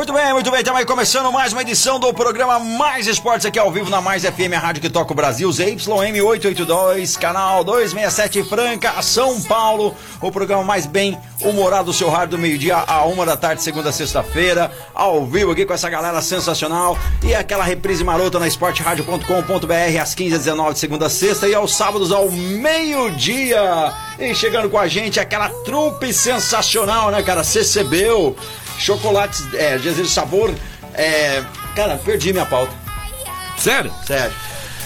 Muito bem, muito bem. Estamos aí começando mais uma edição do programa Mais Esportes aqui ao vivo na Mais FM, a rádio que toca o Brasil, ZYM 882, canal 267 Franca, São Paulo. O programa mais bem humorado do seu rádio do meio-dia a uma da tarde, segunda a sexta-feira, ao vivo aqui com essa galera sensacional. E aquela reprise marota na esporteradio.com.br às 15 h 19 de segunda a sexta e aos sábados ao meio-dia. E chegando com a gente aquela trupe sensacional, né, cara? CCBU chocolates, é, de sabor. É, cara, perdi minha pauta. Sério? Sério.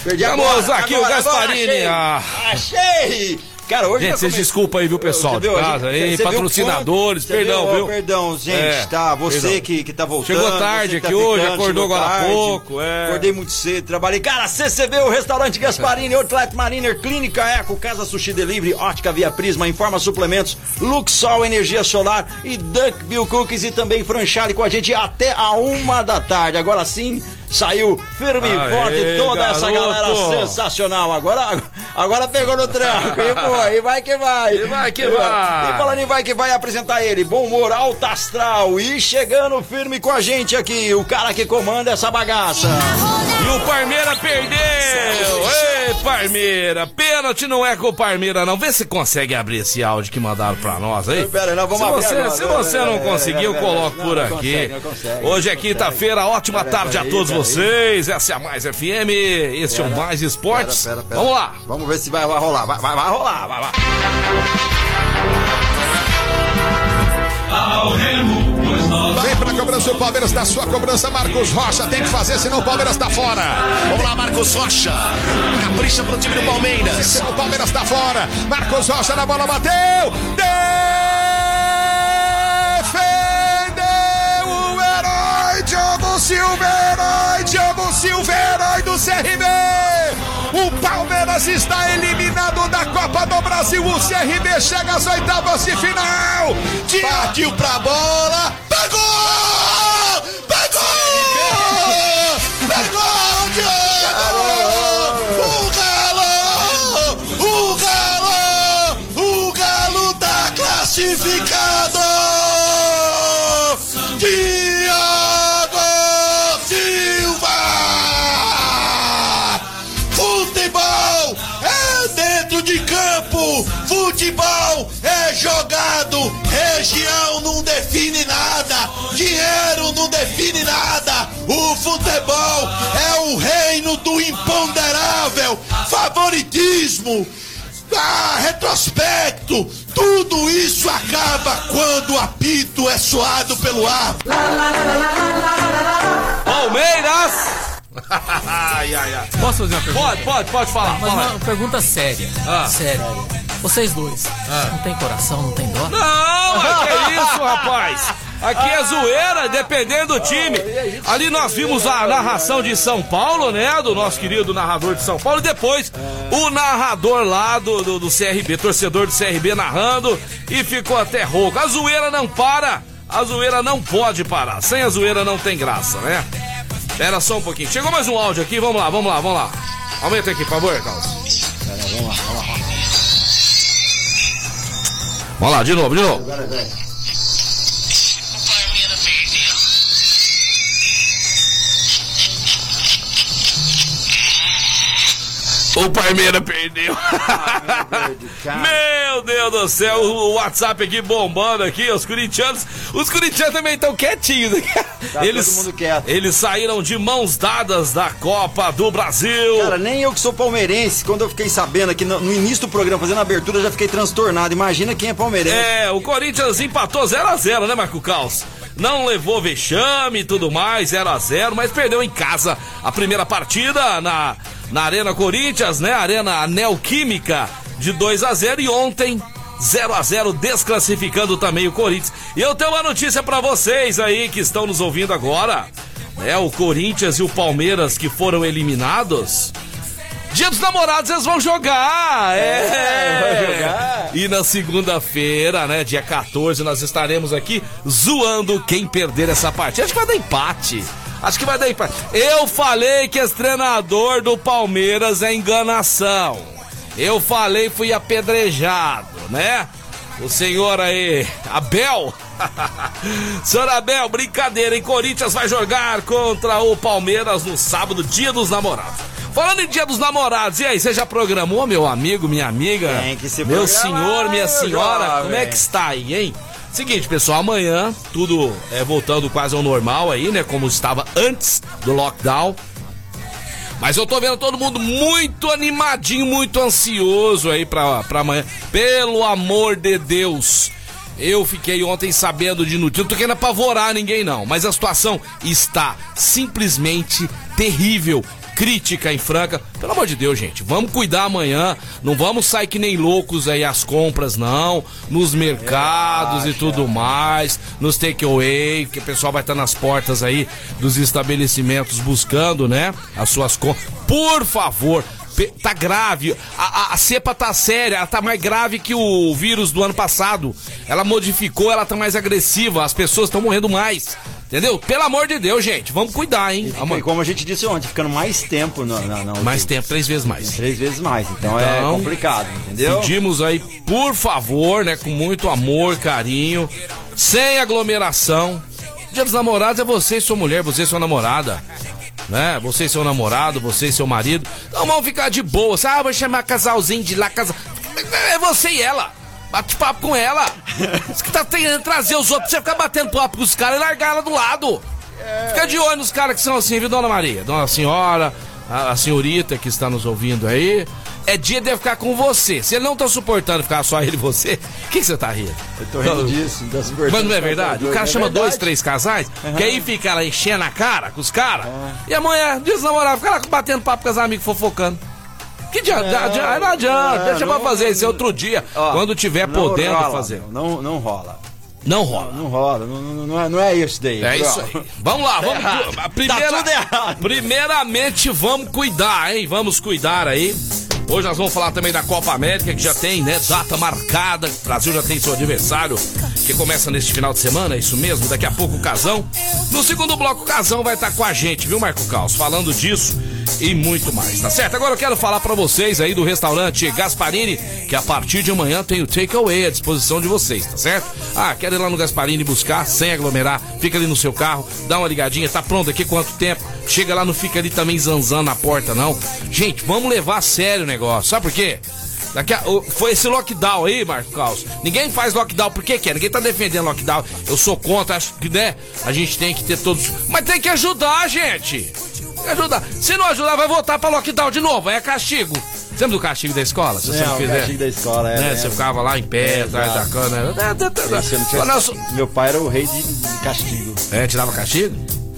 Perdi Vamos agora, aqui, agora, o Gasparini. agora, ah. achei, achei! Cara, hoje Gente, vocês come- desculpa aí, viu, pessoal de casa aí, patrocinadores, quanto- perdão, viu? viu? Perdão, gente, É, tá? Você perdão. que, que tá voltando. Chegou tarde que aqui tá hoje, ficando, acordou agora há pouco, é. Acordei muito cedo, trabalhei. Cara, CCB, o restaurante Gasparini, Outlet Mariner, Clínica Eco, Casa Sushi Delivery, Ótica Via Prisma, Informa Suplementos, Luxol Energia Solar e Duckville Cookies e também Franchale com a gente até a uma da tarde. Agora sim, saiu firme e forte toda essa garoto. galera sensacional. Agora, agora pegou no tranco. E, pô, e vai que vai. E vai que vai. E falando em vai que vai apresentar ele, bom humor, alto astral e chegando firme com a gente aqui, o cara que comanda essa bagaça. E o Parmeira perdeu! Ei, Parmeira! Pênalti não é com o Parmeira, não. Vê se consegue abrir esse áudio que mandaram pra nós aí. Pera nós vamos se abrir você, agora. se você não É, conseguir, eu é, coloco não, por não aqui. consegue, não consegue, Hoje é não quinta-feira, ótima Pera, tarde a todos vocês. Essa é a Mais FM, este é o Mais Esportes. Pera, pera, pera. Vamos lá! Vamos ver se vai, vai rolar. Vai, vai, vai rolar, vai, vai. Vem pra cobrança o Palmeiras da sua cobrança, Marcos Rocha. Tem que fazer, senão o Palmeiras tá fora. Vamos lá, Marcos Rocha. Capricha pro time do Palmeiras. Senão o Palmeiras tá fora. Marcos Rocha na bola, bateu. Defendeu o herói Diogo Silva, herói Diogo Silva, herói do CRB. O Palmeiras está eliminado da Copa do Brasil. O CRB chega às oitavas de final. Partiu pra bola. Pegou! Pegou! Pegou, futebol é jogado, região não define nada, dinheiro não define nada. O futebol é o reino do imponderável, favoritismo, ah, retrospecto. Tudo isso acaba quando o apito é soado pelo ar. Palmeiras! ai, ai, ai. Posso fazer uma pergunta? Pode, pode, pode falar. Mas fala. uma pergunta séria. Ah. Séria. Vocês dois, não tem coração, não tem dó? Não, é que é isso, rapaz. Aqui é zoeira, dependendo do time. Ali nós vimos a narração de São Paulo, né? Do nosso querido narrador de São Paulo. E depois o narrador lá do, do, do CRB, torcedor do CRB narrando. E ficou até rouco. A zoeira não para. A zoeira não pode parar. Sem a zoeira não tem graça, né? Espera só um pouquinho. Chegou mais um áudio aqui. Vamos lá, vamos lá, vamos lá. Aumenta aqui, por favor, Carlos. Vamos lá, de novo, de novo. O Parmeira perdeu. Meu Deus do céu, o WhatsApp aqui bombando aqui, os corintianos. Os corintianos também estão quietinhos. Tá eles, todo mundo quieto. eles saíram de mãos dadas da Copa do Brasil. Cara, nem eu que sou palmeirense, quando eu fiquei sabendo aqui no, no início do programa, fazendo a abertura, já fiquei transtornado. Imagina quem é palmeirense. É, o Corinthians empatou 0x0, né, Marco Caos? Não levou vexame e tudo mais, 0x0, mas perdeu em casa a primeira partida na, na Arena Corinthians, né? Arena Neoquímica de 2 a 0 e ontem 0 a 0 desclassificando também o Corinthians. E eu tenho uma notícia para vocês aí que estão nos ouvindo agora. É, o Corinthians e o Palmeiras que foram eliminados. Dia dos namorados eles vão jogar! É! é jogar. E na segunda-feira, né, dia 14, nós estaremos aqui zoando quem perder essa partida. Acho que vai dar empate. Acho que vai dar empate. Eu falei que esse treinador do Palmeiras é enganação. Eu falei, fui apedrejado, né? O senhor aí, Abel. senhor Abel, brincadeira, hein? Corinthians vai jogar contra o Palmeiras no sábado, dia dos namorados. Falando em dia dos namorados, e aí, você já programou, meu amigo, minha amiga? Tem que se Meu senhor, minha senhora, jovem. como é que está aí, hein? Seguinte, pessoal, amanhã tudo é voltando quase ao normal aí, né? Como estava antes do lockdown. Mas eu tô vendo todo mundo muito animadinho, muito ansioso aí pra, pra amanhã. Pelo amor de Deus. Eu fiquei ontem sabendo de notícia. Não tô querendo apavorar ninguém, não. Mas a situação está simplesmente terrível. Crítica em Franca. Pelo amor de Deus, gente. Vamos cuidar amanhã. Não vamos sair que nem loucos aí às compras, não. Nos mercados e tudo mais. Nos takeaway, que o pessoal vai estar nas portas aí dos estabelecimentos buscando, né? As suas compras. Por favor, Tá grave, a, a- a cepa tá séria, ela tá mais grave que o vírus do ano passado. Ela modificou, ela tá mais agressiva, as pessoas estão morrendo mais. Entendeu? Pelo amor de Deus, gente, vamos cuidar, hein? E Vamos- como a gente disse ontem, ficando mais tempo na, na, na Mais tempo, três vezes mais. Três vezes mais. Então, é Então, complicado, entendeu? Pedimos aí, por favor, né, com muito amor, carinho, sem aglomeração. Dia dos namorados é você e sua mulher, você e sua namorada. Né? Você e seu namorado, você e seu marido. Então vamos ficar de boa. Ah, vou chamar casalzinho de lá, casal. É você e ela. Bate papo com ela. Você que tá tentando trazer os outros, você ficar batendo papo com os caras e largar ela do lado. Fica de olho nos caras que são assim, viu, dona Maria? Dona Senhora, a, a senhorita que está nos ouvindo aí. É dia de ficar com você. Se ele não tá suportando ficar só ele e você, o que, que você tá rindo? Eu tô rindo disso. tá super- Mas não é verdade? O cara É chama dois, verdade. três casais, que aí fica lá enchendo a cara com os caras. E a mulher, diz namorar, fica lá batendo papo com os amigos fofocando. Que adianta? Não, adianta, não adianta. não, Deixa pra não- fazer isso outro dia, Ó, quando tiver não podendo rola, fazer. Não, não rola. Não rola. Não rola. Não, não, não é, não é isso daí. É isso aí. Vamos lá, vamos. a primeira- Tá. Primeiramente, vamos cuidar, hein? Vamos cuidar aí. Hoje nós vamos falar também da Copa América, que já tem, né, data marcada. O Brasil já tem seu adversário, que começa neste final de semana, é isso mesmo? Daqui a pouco o Casão. No segundo bloco, o Casão vai estar com a gente, viu, Marco Caos? Falando disso e muito mais, tá certo? Agora eu quero falar pra vocês aí do restaurante Gasparini, que a partir de amanhã tem o takeaway à disposição de vocês, tá certo? Ah, quero ir lá no Gasparini buscar, sem aglomerar, fica ali no seu carro, dá uma ligadinha, tá pronto aqui quanto tempo? Chega lá, não fica ali também zanzando na porta, não. Gente, vamos levar a sério o negócio, sabe por quê? Daqui a- foi esse lockdown aí, Marco Caos. Ninguém faz lockdown porque quer, ninguém tá defendendo lockdown. Eu sou contra, acho que, né? A gente tem que ter todos. Mas tem que ajudar, gente! Tem que ajudar. Se não ajudar, vai voltar pra lockdown de novo, é castigo. Você lembra do castigo da escola? Se você É, não o fizer. castigo da escola, é. né? é. Você ficava lá em pé, É, atrás da cana. Meu pai era o rei de castigo. É, tirava castigo?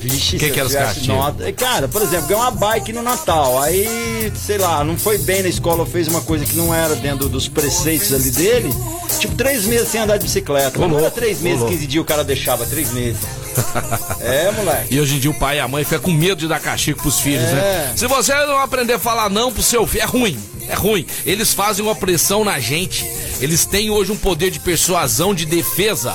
Vixe, Que se que eu era os nota- Cara, por exemplo, ganhou uma bike no Natal. Aí, sei lá, não foi bem na escola, fez uma coisa que não era dentro dos preceitos ali dele. Tipo, três meses sem andar de bicicleta. Não era três meses, louco. 15 dias o cara deixava, três meses. é, moleque. E hoje em dia o pai e a mãe ficam com medo de dar castigo pros filhos, É. né? Se você não aprender a falar não pro seu filho, é ruim. É ruim. Eles fazem uma pressão na gente. Eles têm hoje um poder de persuasão, de defesa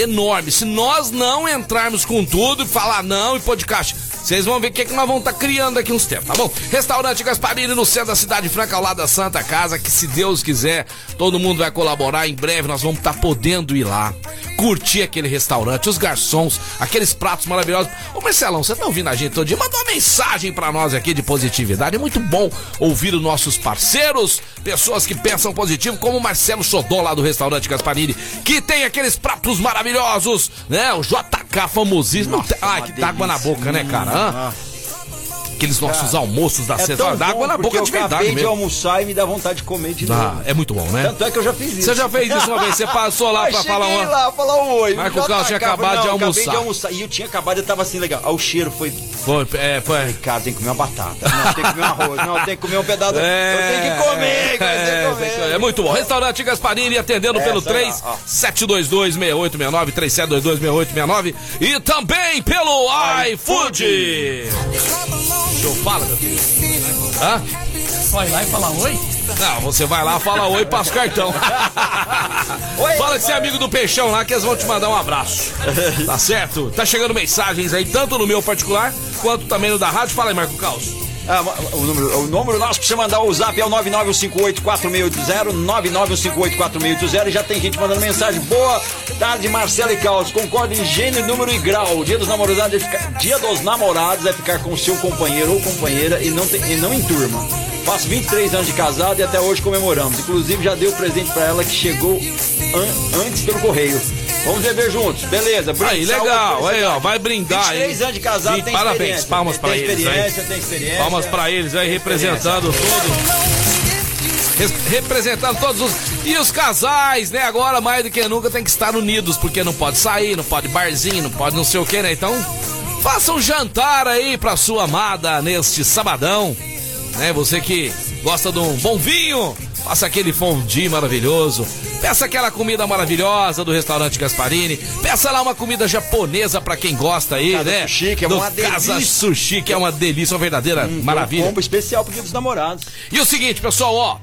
enorme. Se nós não entrarmos com tudo e falar não e caixa, vocês vão ver o que, é que nós vamos estar criando daqui uns tempos, tá bom? Restaurante Gasparini no centro da cidade franca, ao lado da Santa Casa, que se Deus quiser, todo mundo vai colaborar. Em breve nós vamos estar podendo ir lá, curtir aquele restaurante, os garçons, aqueles pratos maravilhosos. Ô Marcelão, você tá ouvindo a gente todo dia? Manda uma mensagem pra nós aqui de positividade. É muito bom ouvir os nossos parceiros, pessoas que pensam positivo, como o Marcelo Xodó lá do restaurante Gasparini, que tem aqueles pratos maravilhosos, né? O JK famosíssimo. Ai, que tá água na delícia. boca, né, cara? Ah, aqueles nossos almoços da É d'água bom na boca porque de eu verdade acabei de mesmo. almoçar e me dá vontade de comer de Ah, novo. é muito bom, né? Tanto é que eu já fiz isso. Você já fez isso uma vez? Você passou lá Mas pra falar uma. lá, falar um oi. Marco Carlos tinha acabado de não, acabei almoçar. de almoçar. E eu tinha acabado, eu tava assim, legal. Ah, o cheiro foi. Foi, é, foi. Cara, tem que comer uma batata. Não, tem que comer um arroz. Não, tem que comer um pedaço. eu tenho que comer, cara, tem é, que comer. é muito bom. Restaurante Gasparini atendendo pelo ó, ó. 3722-6869, 3722-6869 e também pelo iFood. Eu falar, meu filho. Hã? Só ir lá e falar oi? Não, você vai lá, fala oi e passa o cartão. Oi, fala que você é amigo do Peixão lá que eles vão te mandar um abraço. Tá certo? Tá chegando mensagens aí, tanto no meu particular quanto também no da rádio. Fala aí, Marco Caos. Ah, o, número, o número nosso pra você mandar o zap é o 991584680, 991584680. E já tem gente mandando mensagem. Boa tarde, Marcelo e Caos. Concordo em gênero, número e grau. O dia dos namorados é ficar, dia dos namorados é ficar com seu companheiro ou companheira e não, tem, e não em turma. Faço 23 anos de casado e até hoje comemoramos. Inclusive já dei o presente pra ela que chegou an- antes pelo correio. Vamos beber juntos, beleza? Brinde, Aí, saúde, legal. Aí, ó, vai brindar aí. 23 anos de casado, Sim, tem Parabéns, palmas pra eles aí. experiência, tem experiência. Palmas pra eles aí, representando tudo. Res- Representando todos os. E os casais, né? Agora, mais do que nunca, tem que estar unidos, porque não pode sair, não pode barzinho, não pode não sei o que, né? Então, faça um jantar aí pra sua amada neste sabadão, né? Você que gosta de um bom vinho, faça aquele fondue maravilhoso. Peça aquela comida maravilhosa do restaurante Gasparini. Peça lá uma comida japonesa pra quem gosta aí, Casa né? Sushi, que é Do uma Casa delícia. Sushi, que é uma delícia, uma verdadeira maravilha. Um combo especial pro dia dos namorados. E o seguinte, pessoal, ó.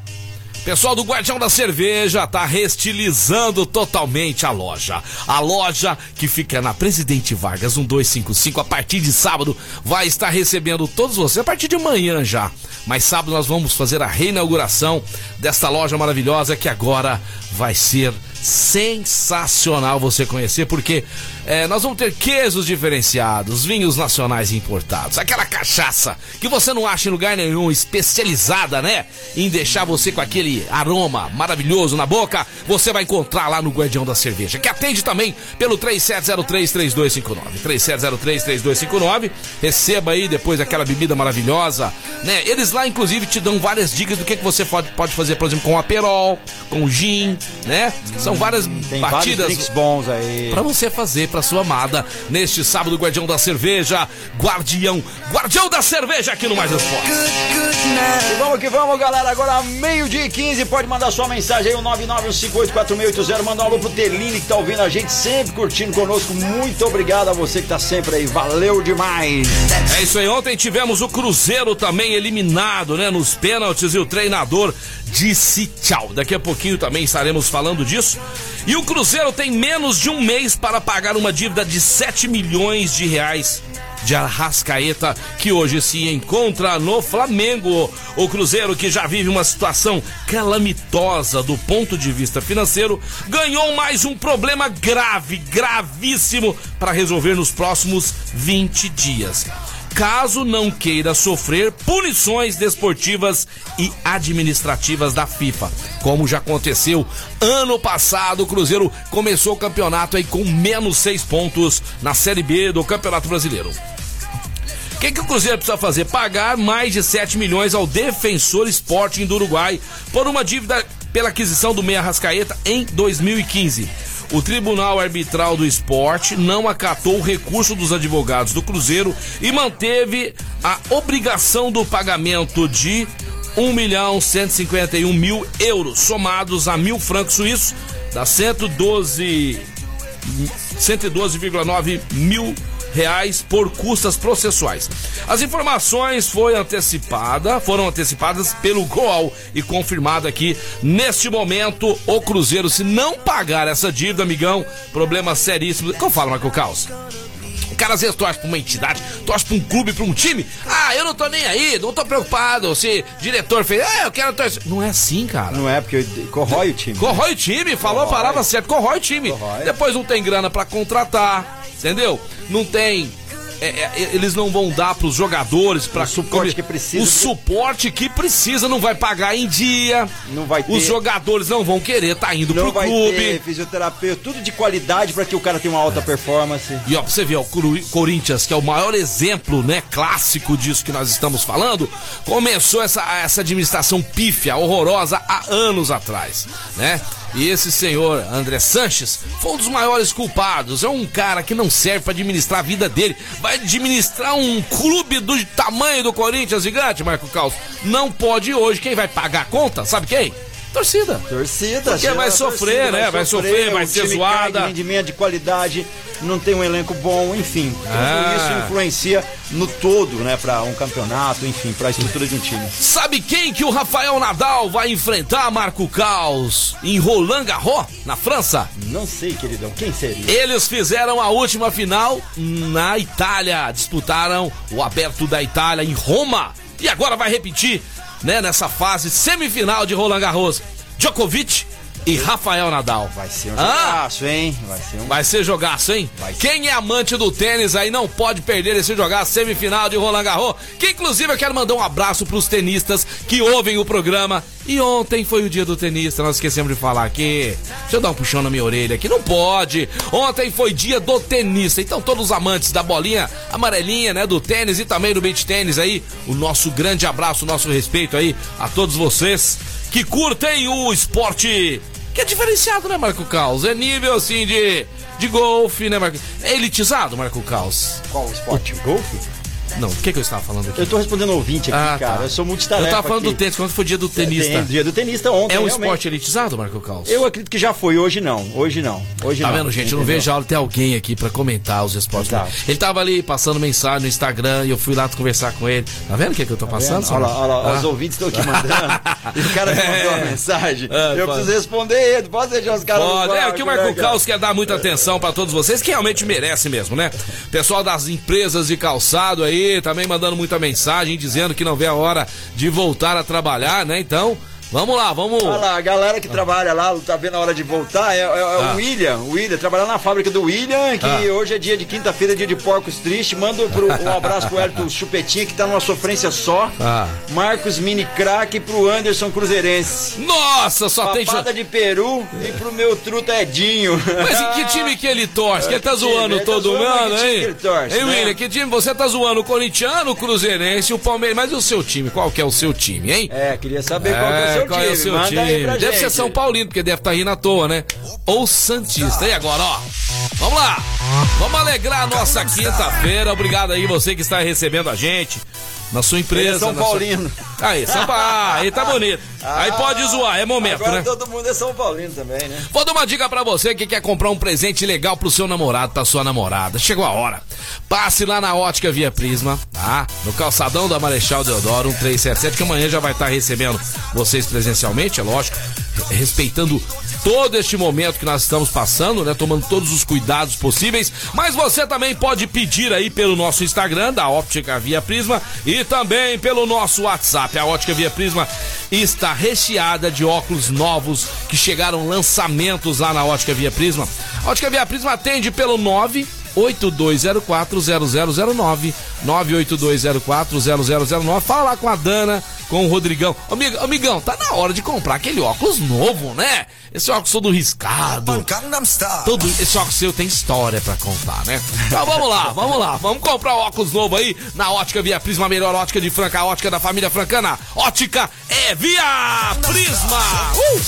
Pessoal do Guardião da Cerveja tá restilizando totalmente a loja. A loja que fica na Presidente Vargas 1255 a partir de sábado vai estar recebendo todos vocês a partir de amanhã já. Mas sábado nós vamos fazer a reinauguração desta loja maravilhosa que agora vai ser sensacional você conhecer, porque é, nós vamos ter queijos diferenciados, vinhos nacionais importados, aquela cachaça que você não acha em lugar nenhum, especializada, né? Em deixar você com aquele aroma maravilhoso na boca, você vai encontrar lá no Guardião da Cerveja, que atende também pelo 3703-3259. 3703-3259. Receba aí depois aquela bebida maravilhosa, né? Eles lá, inclusive, te dão várias dicas do que, que você pode, pode fazer, por exemplo, com aperol, com gin, né? São várias Tem batidas bons aí. Pra você fazer pra sua amada neste sábado, Guardião da Cerveja. Guardião, Guardião da Cerveja aqui no Mais Esporte. E vamos que vamos, galera. Agora, meio-dia e 15, pode mandar sua mensagem aí, o 991584680. Manda um alô pro Teline que tá ouvindo a gente, sempre curtindo conosco. Muito obrigado a você que tá sempre aí. Valeu demais. É isso aí, ontem tivemos o Cruzeiro também eliminado, né, nos pênaltis e o treinador disse tchau. Daqui a pouquinho também estaremos falando disso. E o Cruzeiro tem menos de um mês para pagar uma dívida de 7 milhões de reais de Arrascaeta, que hoje se encontra no Flamengo. O Cruzeiro, que já vive uma situação calamitosa do ponto de vista financeiro, ganhou mais um problema grave, gravíssimo, para resolver nos próximos 20 dias caso não queira sofrer punições desportivas e administrativas da FIFA. Como já aconteceu ano passado, o Cruzeiro começou o campeonato aí com menos seis pontos na Série B do Campeonato Brasileiro. O que, que o Cruzeiro precisa fazer? Pagar mais de 7 milhões ao Defensor Sporting do Uruguai por uma dívida pela aquisição do Meia Rascaeta em 2015. O Tribunal Arbitral do Esporte não acatou o recurso dos advogados do Cruzeiro e manteve a obrigação do pagamento de 1 milhão 151 mil euros, somados a mil francos suíços, dá 112 112,9 mil reais por custas processuais. As informações foi antecipada, foram antecipadas pelo Goal e confirmado aqui neste momento o Cruzeiro se não pagar essa dívida, amigão, problema seríssimo. Eu falo, Marco Caos? Cara às vezes torce pra uma entidade, torce pra um clube, pra um time. Ah, eu não tô nem aí, não tô preocupado se diretor fez. Ah, eu quero torcer. Não é assim, cara. Não é porque corrói o time. Corrói o time, falou a Corrói. palavra certa, corrói o time. Corrói. Depois não tem grana pra contratar, entendeu? Não tem é, é, eles não vão dar pros jogadores para O suporte que precisa. O suporte que precisa não vai pagar em dia. Não vai ter. Os jogadores não vão querer tá indo Não pro vai clube. ter fisioterapeuta, tudo de qualidade para que o cara tenha uma alta performance. E ó, pra você ver, ó, o Corinthians, que é o maior exemplo, né, clássico disso que nós estamos falando, começou essa, essa administração pífia, horrorosa, há anos atrás, né? E esse senhor, André Sanches, foi um dos maiores culpados. É um cara que não serve pra administrar a vida dele. Vai administrar um clube do tamanho do Corinthians gigante, Marco Caos. Não pode hoje. Quem vai pagar a conta? Sabe quem? Torcida. Torcida, Porque chega vai sofrer, né? Vai sofrer, vai o ser time zoada. rendimento de qualidade, não tem um elenco bom, enfim. Tudo Ah. isso influencia no todo, né, para um campeonato, enfim, para a estrutura de um time. Sabe quem que o Rafael Nadal vai enfrentar, Marco Caos, em Roland Garros, na França? Não sei, queridão, quem seria? Eles fizeram a última final na Itália, disputaram o Aberto da Itália em Roma e agora vai repetir, né, nessa fase semifinal de Roland Garros. Djokovic e Rafael Nadal. Vai ser um Ah, jogaço, hein? Vai ser um Vai ser jogaço, hein? Ser. Quem é amante do tênis aí não pode perder esse jogar semifinal de Roland Garros. Que inclusive eu quero mandar um abraço pros tenistas que ouvem o programa. E ontem foi o dia do tenista, nós esquecemos de falar aqui. Deixa eu dar um puxão na minha orelha aqui, não pode. Ontem foi dia do tenista. Então todos os amantes da bolinha amarelinha, né, do tênis e também do beach tênis aí, o nosso grande abraço, o nosso respeito aí a todos vocês que curtem o esporte que é diferenciado, né, Marco Caos? É nível assim de, de golfe, né, Marco? É elitizado, Marco Caos? qual esporte? Golfe? Não, o que, que eu estava falando aqui? Eu tô respondendo ouvinte aqui, Ah, cara. tá. Eu sou multitarefa Eu tava falando aqui. do tênis, quando foi dia do Tem, tenista. dia do tenista ontem, É um realmente. esporte elitizado, Marco Caos? Eu acredito que já foi, hoje não. Hoje não. Hoje Tá não. vendo, gente? Eu não entendeu? vejo a hora de ter alguém aqui pra comentar os esportes. Exato. Ele tava ali passando mensagem no Instagram e eu fui lá conversar com ele. Tá vendo o que, que eu tô passando? Olha lá, olha lá, Ah. os ouvintes estão aqui mandando. e o cara me mandou uma mensagem. É, eu pode. preciso responder ele. Pode deixar os caras Pode, é que o né, Marco? Caos quer dar muita atenção pra todos vocês, que realmente merece mesmo, né? Pessoal das empresas de calçado aí, também mandando muita mensagem, dizendo que não vê a hora de voltar a trabalhar, né? Então, vamos lá, vamos. Olha lá, a galera que trabalha lá, tá vendo a hora de voltar, é, é- é Ah. o William, o William, trabalhando na fábrica do William, que Ah. hoje é dia de quinta-feira, dia de porcos triste. Manda pro, um abraço pro Hélio Chupetinha, que tá numa sofrência só. Ah. Marcos Mini Crack e pro Anderson Cruzeirense. Nossa, só tem. Papada de Peru e pro meu truta Edinho. Mas em que time que ele torce? Que ele tá zoando Ele tá todo mundo, hein? que ele torce, Hein, né? William, que time? Você tá zoando o corintiano, o cruzeirense, o Palmeiras. Mas e o seu time? Qual que é o seu time, hein? É, queria saber qual que é o seu qual time. é o seu time? Deve gente. ser São Paulino, porque deve estar rindo à toa, né? Ou Santista. E agora, ó. Vamos lá. Vamos alegrar a nossa quinta-feira. Obrigado aí você que está recebendo a gente. Na sua empresa. Ele é São na sua- Paulino. Aí, São Paulo. Ah, aí tá bonito. Aí pode zoar, é momento, Agora né? todo mundo é São Paulino também, né? Vou dar uma dica pra você que quer comprar um presente legal pro seu namorado, pra sua namorada. Chegou a hora. Passe lá na Ótica Via Prisma, tá? No calçadão da Marechal Deodoro, 1377, que amanhã já vai estar recebendo vocês presencialmente, é lógico. re- Respeitando todo este momento que nós estamos passando, né? Tomando todos os cuidados possíveis. Mas você também pode pedir aí pelo nosso Instagram, da Óptica Via Prisma, e também pelo nosso WhatsApp. A Ótica Via Prisma está recheada de óculos novos que chegaram lançamentos lá na Ótica Via Prisma. A Ótica Via Prisma atende pelo 982040009, 982040009. Fala lá com a Dana, com o Rodrigão. Ô, Amig- Amigão, tá na hora de comprar aquele óculos novo, né? Esse óculos todo riscado. Todo esse óculos seu tem história pra contar, né? Então vamos lá, vamos lá. Vamos comprar óculos novo aí na Ótica Via Prisma, a melhor ótica de Franca, a ótica da família francana. Ótica é Via Prisma. Uh!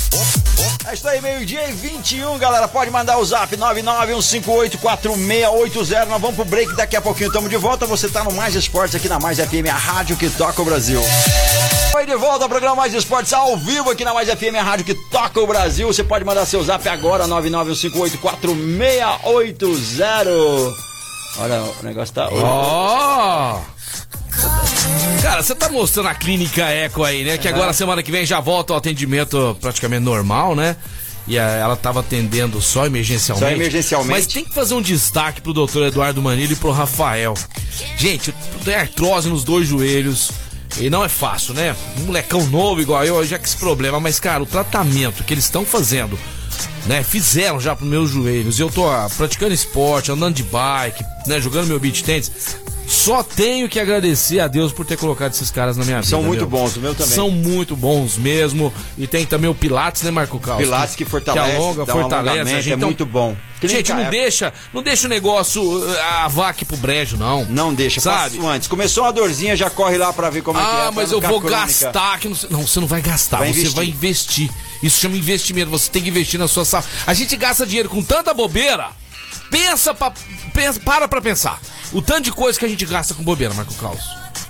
É isso aí, meio-dia e 21, galera. Pode mandar o zap 991584680. Nós vamos pro break daqui a pouquinho. Tamo de volta. Você tá no Mais Esportes aqui na Mais FM, a rádio que toca o Brasil. Oi, de volta ao programa Mais Esportes ao vivo aqui na Mais FM, a rádio que toca o Brasil. Você pode mandar seu zap agora, 991584680. Olha, o negócio tá. Ó! Cara, você tá mostrando a clínica Eco aí, né? Que agora semana que vem já volta o atendimento praticamente normal, né? E a- ela tava atendendo só emergencialmente. Só emergencialmente. Mas tem que fazer um destaque pro doutor Eduardo Manilo e pro Rafael. Gente, tem artrose nos dois joelhos. E não é fácil, né? Um molecão novo igual eu, já que esse problema. Mas, cara, o tratamento que eles estão fazendo né, fizeram já para meus joelhos. Eu tô ah, praticando esporte, andando de bike, né, jogando meu beat tênis. Só tenho que agradecer a Deus por ter colocado esses caras na minha vida. São muito meu. bons, o meu também. São muito bons mesmo. E tem também o Pilates, né, Marco Carlos? Pilates que fortalece, que alonga, dá um fortalece. A gente, é então, muito bom. Gente, não Eco. deixa, não deixa o negócio uh, a vaca pro brejo, não. Não deixa, Sabe? antes. Começou uma dorzinha, já corre lá pra ver como é que é. Ah, mas eu vou crônica. gastar. Que não, não, você não vai gastar, Vai você investir. vai investir. Isso chama investimento. Você tem que investir na sua saúde. A gente gasta dinheiro com tanta bobeira. Pensa, pra, pensa para pra pensar. O tanto de coisa que a gente gasta com bobeira, Marco Carlos.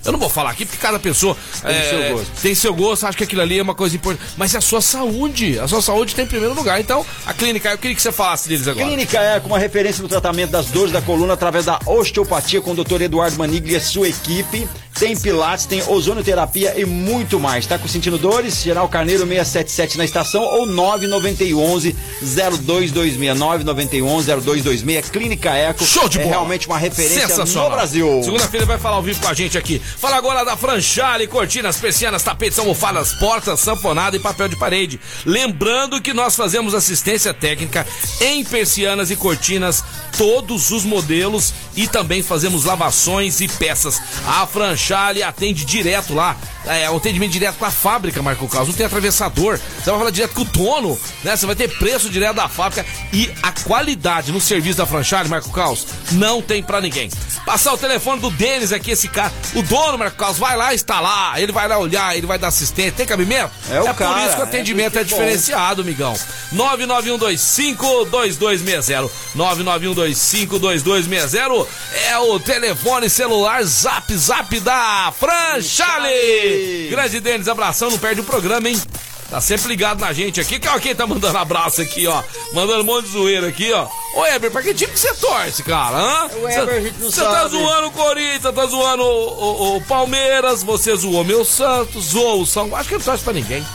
Eu não vou falar aqui porque cada pessoa é, seu gosto. tem seu gosto, acha que aquilo ali é uma coisa importante. Mas é a sua saúde. A sua saúde tem em primeiro lugar. Então, a clínica, eu queria que você falasse deles agora. Clínica Eco, uma referência no tratamento das dores da coluna através da osteopatia com o Dr. Eduardo Manigli e a sua equipe. Tem pilates, tem ozonoterapia e muito mais. Tá com sentindo dores? Geral Carneiro 677 na estação ou 9911 0226. 9911 0226. Clínica Eco. Show de é bola. realmente uma referência no Brasil. Segunda-feira vai falar ao vivo com a gente aqui. Fala agora da Franchale, cortinas, persianas, tapetes, almofadas, portas, sanfonada e papel de parede. Lembrando que nós fazemos assistência técnica em persianas e cortinas, todos os modelos e também fazemos lavações e peças. A Franchale atende direto lá, é o atendimento direto com a fábrica, Marco Carlos. Não tem atravessador. Você vai falar direto com o dono, né? Você vai ter preço direto da fábrica e a qualidade no serviço da Franchale, Marco Carlos, não tem pra ninguém. Passar o telefone do Denis aqui, esse cara, o dono, Marco Carlos, vai lá instalar, ele vai lá olhar, ele vai dar assistência. Tem cabimento? É o por cara, isso que o é atendimento é, bom. diferenciado, migão. 991252260. 991252260 é o telefone celular Zap Zap da Franchale. Grande Denis, abração, não perde o programa, hein? Tá sempre ligado na gente aqui. Que- ó, Quem tá mandando abraço aqui, ó? Mandando um monte de zoeira aqui, ó. Ô, Eber, pra que time que você torce, cara? Hã? O Eber, a gente não Você tá zoando o Corinthians, tá zoando o, o- o Palmeiras, você zoou meu Santos, zoou o São. Acho que ele não torce pra ninguém.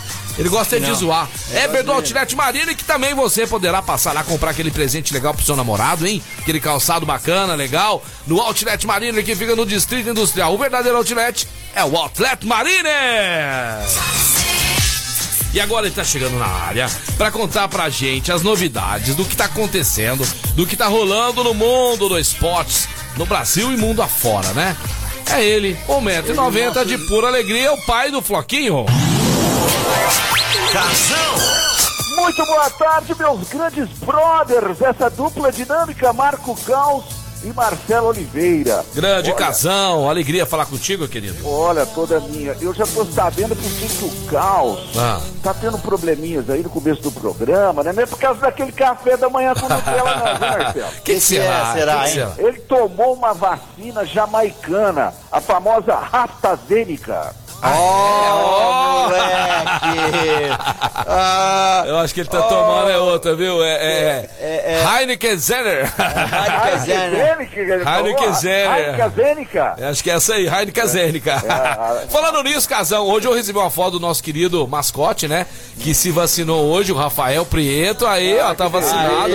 Ele gosta de zoar. É do. Outlet Marina, que também você poderá passar lá comprar aquele presente legal pro seu namorado, hein? Aquele calçado bacana, legal. No Outlet Marina, que fica no Distrito Industrial. O verdadeiro Outlet é o Outlet Marina. E agora ele tá chegando na área pra contar pra gente as novidades do que tá acontecendo, do que tá rolando no mundo do esportes, no Brasil e mundo afora, né? É ele, 1,90m de pura alegria, o pai do Floquinho. Muito boa tarde, meus grandes brothers, essa dupla dinâmica Marco Caos e Marcelo Oliveira. Grande Olha, casão, alegria falar contigo, querido. Olha, toda minha. Eu já tô sabendo por que o Caos Ah. tá tendo probleminhas aí no começo do programa, né? Não é por causa daquele café da manhã com Nutella, não, viu, Marcelo? Que, que será? é, será, Que hein? será? Ele tomou uma vacina jamaicana, a famosa AstraZeneca. Ó, moleque! Ah, Eu acho que ele tá tomando é outra, viu? É, é, é, Heineken Zenner. AstraZeneca. Heineken Zénia. AstraZeneca. Acho que é essa aí, Heineken Zénica. Falando nisso, Casão, hoje eu recebi uma foto do nosso querido mascote, né? Que se vacinou hoje, o Rafael Prieto. Aí, ó, tá vacinado.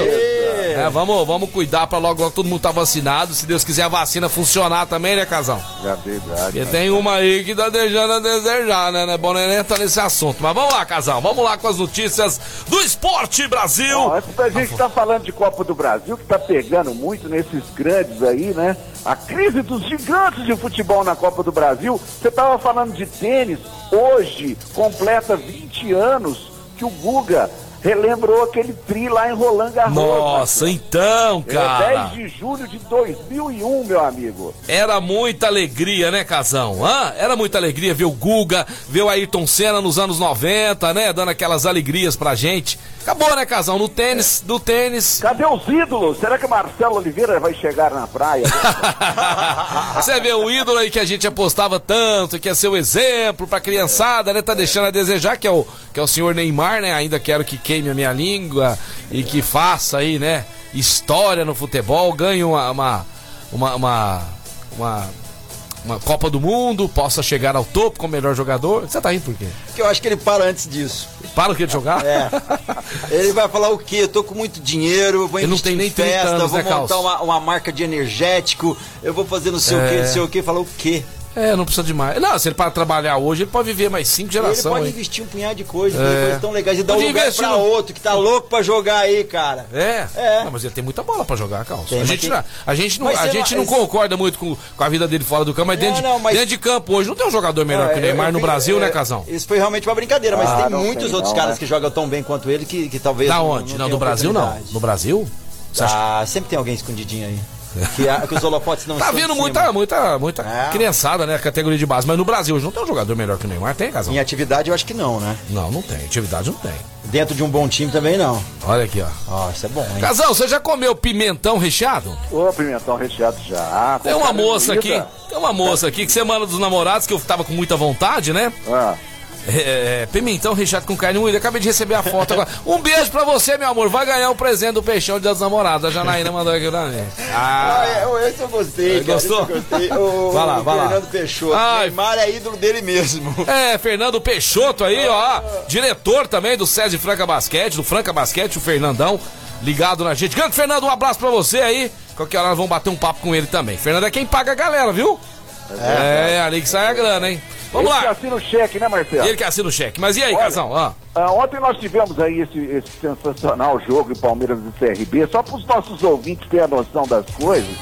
É, vamos, vamos cuidar pra logo, logo todo mundo tá vacinado. Se Deus quiser a vacina funcionar também, né, Casão? É verdade. Porque tem uma aí que tá deixando a desejar, né? Não é bom nem entrar nesse assunto. Mas vamos lá, Casão, vamos lá com as notícias do Esporte Brasil. Bom, antes da gente estar falando de Copa do Brasil, que tá pegando muito nesses grandes aí, né? A crise dos gigantes de futebol na Copa do Brasil. Você tava falando de tênis, hoje completa 20 anos que o Guga relembrou aquele tri lá em Roland Garros. Nossa, então, É cara. 10 de julho de 2001, meu amigo. Era muita alegria, né, Casão? Hã? Era muita alegria ver o Guga, ver o Ayrton Senna nos anos 90, né? Dando aquelas alegrias pra gente. Acabou, né, Casão? No tênis, do tênis. Cadê os ídolos? Será que Marcelo Oliveira vai chegar na praia? Você vê o ídolo aí que a gente apostava tanto, que ia ser o exemplo pra criançada, né? Tá deixando a desejar, que é o, que é o senhor Neymar, né? Ainda quero que queime a minha língua e que faça aí, né? História no futebol, ganhe uma, uma, uma, uma, uma, uma Copa do Mundo, possa chegar ao topo como melhor jogador. Você tá rindo por quê? que eu acho que ele para antes disso. Para o que de jogar? É. Ele vai falar o quê? Eu tô com muito dinheiro, vou Ele não investir tem nem em 30 festa, anos, vou né, montar uma, uma marca de energético, eu vou fazer não sei o É. quê, não sei o quê. Fala o quê? É, não precisa de mais. Não, se ele para trabalhar hoje, ele pode viver mais cinco Ele gerações. pode hein? investir um punhado de coisas, É. coisas tão legais, e dar um Podia lugar investir pra no- outro que tá louco pra jogar aí, cara. É? É. Não, mas ele tem muita bola pra jogar, Carlos. Tem, a, gente, tem- não- a gente não, Mas a gente não- não concorda muito com, com a vida dele fora do campo, mas, Não, dentro, de, não, mas- dentro de campo hoje não tem um jogador melhor que o É, Neymar no Brasil, é, né, Casão? Isso foi realmente uma brincadeira, mas Ah, tem muitos tem outros não, caras né? que jogam tão bem quanto ele que, que talvez. Da onde? Não, do Brasil não. No Brasil? Ah, sempre tem alguém escondidinho aí. Que, a- que os holofotes não Tá estão vindo muita, muita, muita É. criançada, né? Categoria de base. Mas no Brasil hoje não tem um jogador melhor que o Neymar, tem, Casão? Em atividade eu acho que não, né? Não, não tem. Atividade não tem. Dentro de um bom time também não. Olha aqui, ó. Ó, isso é bom, hein? Casão, você já comeu pimentão recheado? Ô, pimentão recheado já. Tem uma moça aqui, tem uma moça aqui que você manda dos namorados que eu tava com muita vontade, né? Ah, É, é, pimentão recheado com carne moída. Acabei de receber a foto agora. Um beijo pra você, meu amor. Vai ganhar um presente do peixão de das namoradas. A Janaína mandou aqui pra mim. Ah, Ah, é, esse eu gostei, cara. Gostou? eu gostei. O, Vai lá, o vai lá. Fernando Peixoto. Ai. Neymar é ídolo dele mesmo. É, Fernando Peixoto aí, ó. Diretor também do SESI Franca Basquete, do Franca Basquete, o Fernandão, ligado na gente. Grande Fernando, um abraço pra você aí. Qualquer hora nós vamos bater um papo com ele também. Fernando é quem paga a galera, viu? É, ali que sai a grana, hein? Vamos que lá. assina o cheque, né, Marcelo? Ele que assina o cheque. Mas e aí, Olha, Casão? Ah. Ah, ontem nós tivemos aí esse, esse sensacional jogo em Palmeiras e CRB, só para os nossos ouvintes terem a noção das coisas.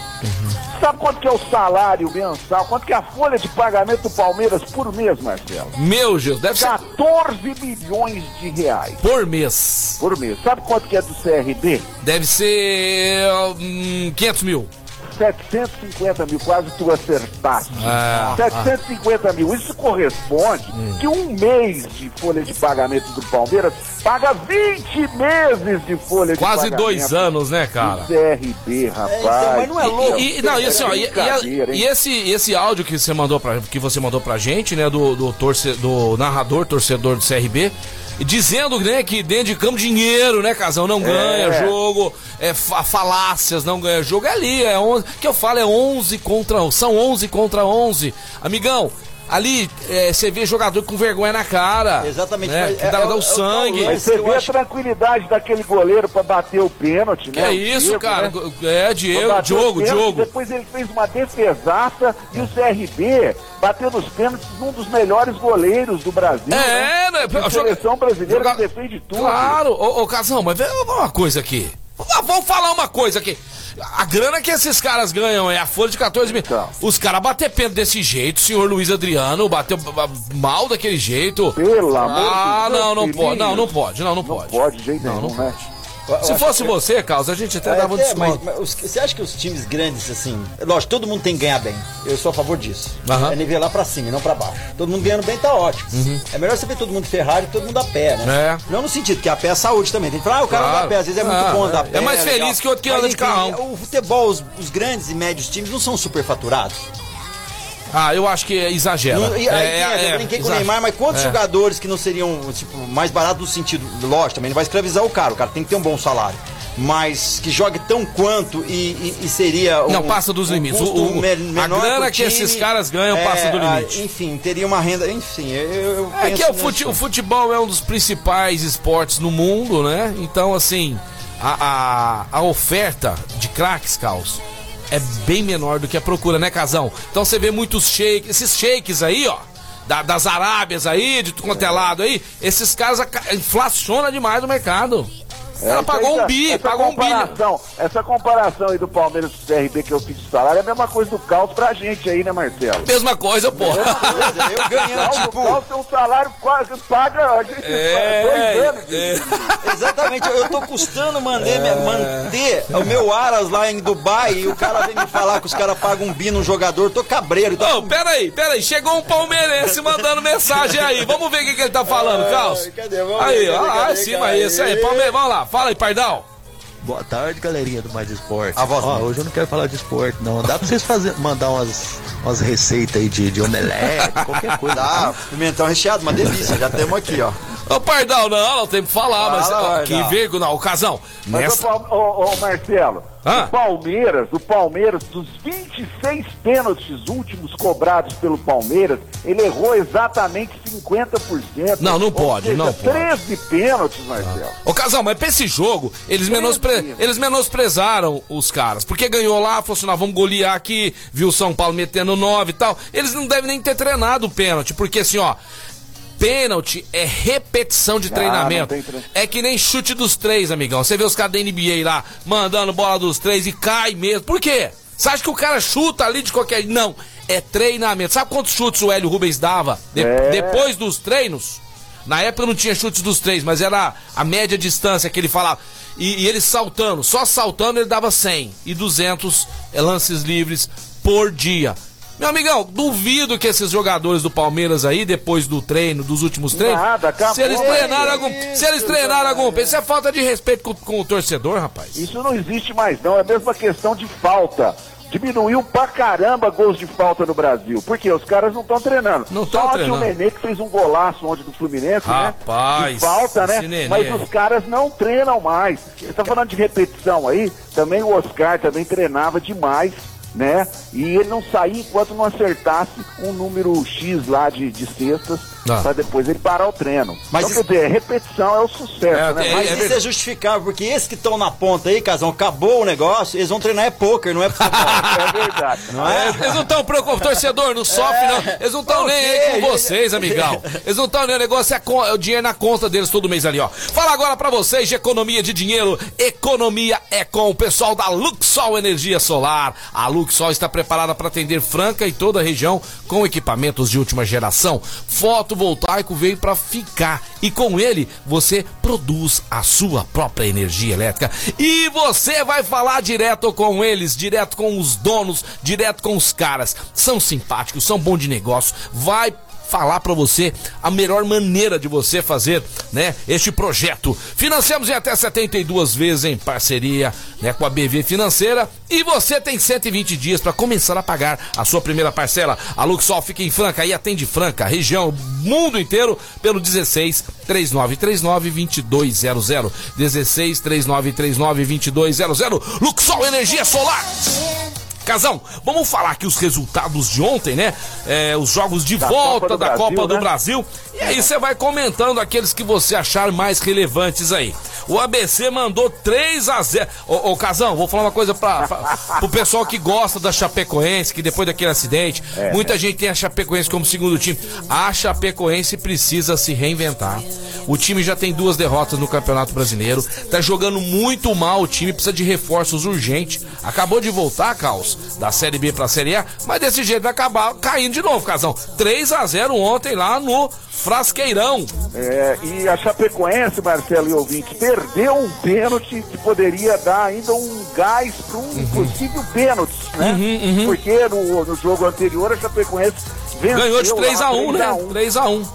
Sabe quanto que é o salário mensal? Quanto que é a folha de pagamento do Palmeiras por mês, Marcelo? Meu Deus, deve ser 14 milhões de reais por mês. por mês. Sabe quanto que é do CRB? Deve ser hum, 500 mil. 750 mil, quase tu acertaste. Ah, 750 mil. Isso corresponde que um mês de folha de pagamento do Palmeiras paga 20 meses de folha Quase de pagamento. dois anos, né, cara? do CRB, rapaz. então, mas não é louco. E, e- não, e assim, ó, e, e- e esse, esse áudio que você mandou pra, que você mandou pra gente, né, do, do, torce, do narrador, torcedor do CRB, dizendo né, que dentro de campo dinheiro, né, Casão, não ganha É. jogo, é fa- falácias, não ganha jogo, é ali, é 11, que eu falo é 11 contra 11, são 11 contra 11. Amigão, ali é, você vê jogador com vergonha na cara. Exatamente, Né, mas que é- dá, é dá é o sangue. Mas você vê acho- a tranquilidade daquele goleiro pra bater o pênalti, Que né? é O isso, Diego, cara? né? É, Diego, Diogo, pênaltis, Diogo. Depois ele fez uma defesaça e o CRB bateu nos pênaltis num dos melhores goleiros do Brasil. É, né? A seleção brasileira Joga- que defende tudo. Claro, ô, ô Casão, mas vê uma coisa aqui. Vamos- Vamos falar uma coisa aqui. A grana que esses caras ganham é a folha de 14 mil. Então. Os caras bater pênalti desse jeito, o senhor Luiz Adriano bateu mal daquele jeito. Pelo amor Ah, de Deus, não, não pode, não, não pode, não, não pode. pode de jeito Não, não né? pode. Se fosse você, Carlos, a gente até É, dava um é, mas, desconto. mas os- você acha que os times grandes, assim, lógico, todo mundo tem que ganhar bem. Eu sou a favor disso. Aham. É nivelar pra cima e não pra baixo. Todo mundo ganhando bem tá ótimo. É melhor você ver todo mundo Ferrari e todo mundo a pé, né? Uhum. É. Não no sentido que a pé é saúde também. Tem que falar, ah, o cara Claro. anda a pé, às vezes é muito Ah, bom andar a é. pé. É mais legal. feliz que outro que Mas, anda de carrão. O futebol, os, os grandes e médios times não são superfaturados. Ah, eu acho que exagera. Não, e aí, É, é, eu brinquei com o. Neymar, mas quantos É. jogadores que não seriam tipo, mais baratos no sentido, lógico, também não vai escravizar o cara, o cara tem que ter um bom salário. Mas que jogue tão quanto e, e- e seria. um- Não, passa dos um limites. O- o- me- a menor grana que esses caras ganham passa do ah, limite. enfim, teria uma renda. Enfim, eu. eu É que é o, fute- o futebol é um dos principais esportes no mundo, né? Então, assim, a, a, a oferta de craques, Caos, é bem menor do que a procura, né, Casão? Então você vê muitos shakes, esses shakes aí, ó. da- das Arábias aí, de tudo quanto é lado aí, esses caras aca- inflaciona demais o mercado. É, Ela isso pagou aí, um bi, pagou um bilhão. comparação, Essa comparação aí do Palmeiras com o CRB que eu fiz de salário é a mesma coisa do Caos pra gente aí, né, Marcelo? Mesma coisa, pô. Eu ganhando, Caos, o tipo. Caos tem um salário quase paga a gente É, dois anos. de- é. Exatamente, eu, eu tô custando manter, manter o meu Aras lá em Dubai e o cara vem me falar que os caras pagam um bi no jogador, tô cabreiro. Tô... Ô, peraí, peraí, chegou um palmeirense mandando mensagem aí. Vamos ver o que, que ele tá falando, Caos. cadê? Vamos Aí, ver, ó, cadê, lá em cadê, cima aí, esse aí, Palmeiras, vamos lá, fala aí, Pardal. Boa tarde, galerinha do Mais Esporte. A voz Ó, hoje eu não quero falar de esporte, não. Dá pra vocês fazer, mandar umas, umas receitas aí de, de omelete, qualquer coisa. Dá, pimentão recheado, uma delícia, já temos aqui, ó. Ô, Pardal, não, não tem que falar, mas ó, que Pardal. vergo, não, Casão. Mas, Nessa... ô, ô, ô, Marcelo, Ah. o Palmeiras, o Palmeiras, dos 26 pênaltis últimos cobrados pelo Palmeiras, ele errou exatamente 50%. Não, não pode, seja, não pode. 13 pênaltis, Marcelo. Ô, Casal, mas pra esse jogo, eles, menospre... eles menosprezaram os caras. Porque ganhou lá, falou assim: nós vamos golear aqui, viu o São Paulo metendo 9 e tal. Eles não devem nem ter treinado o pênalti, porque assim, ó. Pênalti é repetição de Ah, treinamento. tre- É que nem chute dos três, amigão. Você vê os caras da NBA lá mandando bola dos três e cai mesmo. Por quê? Você acha que o cara chuta ali de qualquer. Não, é treinamento. Sabe quantos chutes o Hélio Rubens dava de- É. depois dos treinos? Na época não tinha chutes dos três, mas era a média distância que ele falava. E, e ele saltando, só saltando ele dava 100 e 200 lances livres por dia. Meu amigão, duvido que esses jogadores do Palmeiras aí, depois do treino, dos últimos treinos, Nada, acabou. se eles treinaram É algum, isso, se eles treinaram algum, isso é falta de respeito com, com o torcedor, rapaz. Isso não existe mais não, é a mesma questão de falta. Diminuiu pra caramba gols de falta no Brasil. Por quê? Os caras não estão treinando. Não tão Só treinando. o Nenê que fez um golaço ontem do Fluminense, Rapaz, né? De falta, né? Nenê. Mas os caras não treinam mais. Você tá falando de repetição aí, também o Oscar também treinava demais, né? E ele não saía enquanto não acertasse um número X lá de, de cestas, Ah. pra depois ele parar o treino. Mas então, isso- quer dizer, repetição é o sucesso, É, né? é, Mas Mas isso é justificável, porque esses que estão na ponta aí, Casão, acabou o negócio, eles vão treinar é poker, não é futebol. é verdade. Não É, é? eles não estão preocupados, torcedor, não sofre não. Eles não estão nem aí com vocês, amigão. Eles não estão nem, o negócio é, é o dinheiro na conta deles todo mês ali, ó. Fala agora pra vocês de economia de dinheiro. Economia é com o pessoal da Luxol Energia Solar. A Luxol está preparada para atender Franca e toda a região com equipamentos de última geração. Fotovoltaico veio para ficar e com ele você produz a sua própria energia elétrica. E você vai falar direto com eles, direto com os donos, direto com os caras. São simpáticos, são bons de negócio. Vai falar pra você a melhor maneira de você fazer, né, este projeto. Financiamos em até 72 vezes em parceria, né, com a BV Financeira e você tem 120 dias para começar a pagar a sua primeira parcela. A Luxol fica em Franca e atende Franca, região, mundo inteiro pelo 16 3939 2200. 16 3939 2200. Luxol Energia Solar. Casão, vamos falar aqui os resultados de ontem, né? É, os jogos de Da volta Copa do da Brasil, Copa do né? Brasil. E aí você vai comentando aqueles que você achar mais relevantes aí. O ABC mandou 3 a 0 Ô, ô Casão, vou falar uma coisa pra, pra, pro pessoal que gosta da Chapecoense, que depois daquele acidente, É, muita gente tem a Chapecoense como segundo time. A Chapecoense precisa se reinventar. O time já tem duas derrotas no Campeonato Brasileiro. Tá jogando muito mal o time, precisa de reforços urgentes. Acabou de voltar, Da Série B pra Série A, mas desse jeito vai acabar caindo de novo, Casão. 3 a 0 ontem lá no Frasqueirão. É, e a Chapecoense, Marcelo e ouvinte, perdeu um pênalti que poderia dar ainda um gás para um Uhum. possível pênalti, né? Porque no, no jogo anterior a Chapecoense Ganhou de lá 3x1, né? 3 a 1, 3x1.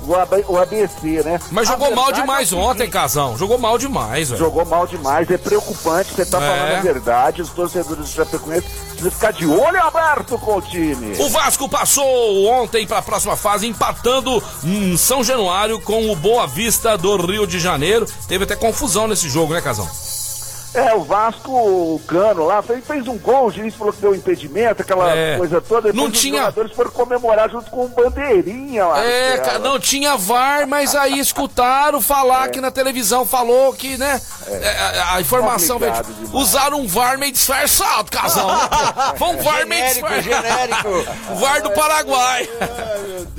o, o ABC, né? Mas jogou mal demais ontem, Casão. Jogou mal demais, velho. Jogou mal demais, é preocupante, você tá É. falando a verdade, os torcedores do Chapecoense precisam ficar de olho aberto com o time. O Vasco passou ontem para a próxima fase, empatando em São Januário com o Boa Vista do Rio de Janeiro. Teve até confusão nesse jogo, né, Casão? É, o Vasco, o Cano lá, fez, fez um gol, o juiz falou que deu impedimento, aquela É. coisa toda. Depois Não os tinha- jogadores foram comemorar junto com o Bandeirinha lá. É, cara, não tinha VAR, mas aí escutaram falar É. que na televisão falou que, né? é, a, a informação veio. Demais. Usaram um VAR meio disfarçado, Casão. né? Foi um VAR meio Genérico, disfarçado. genérico. O VAR do Paraguai.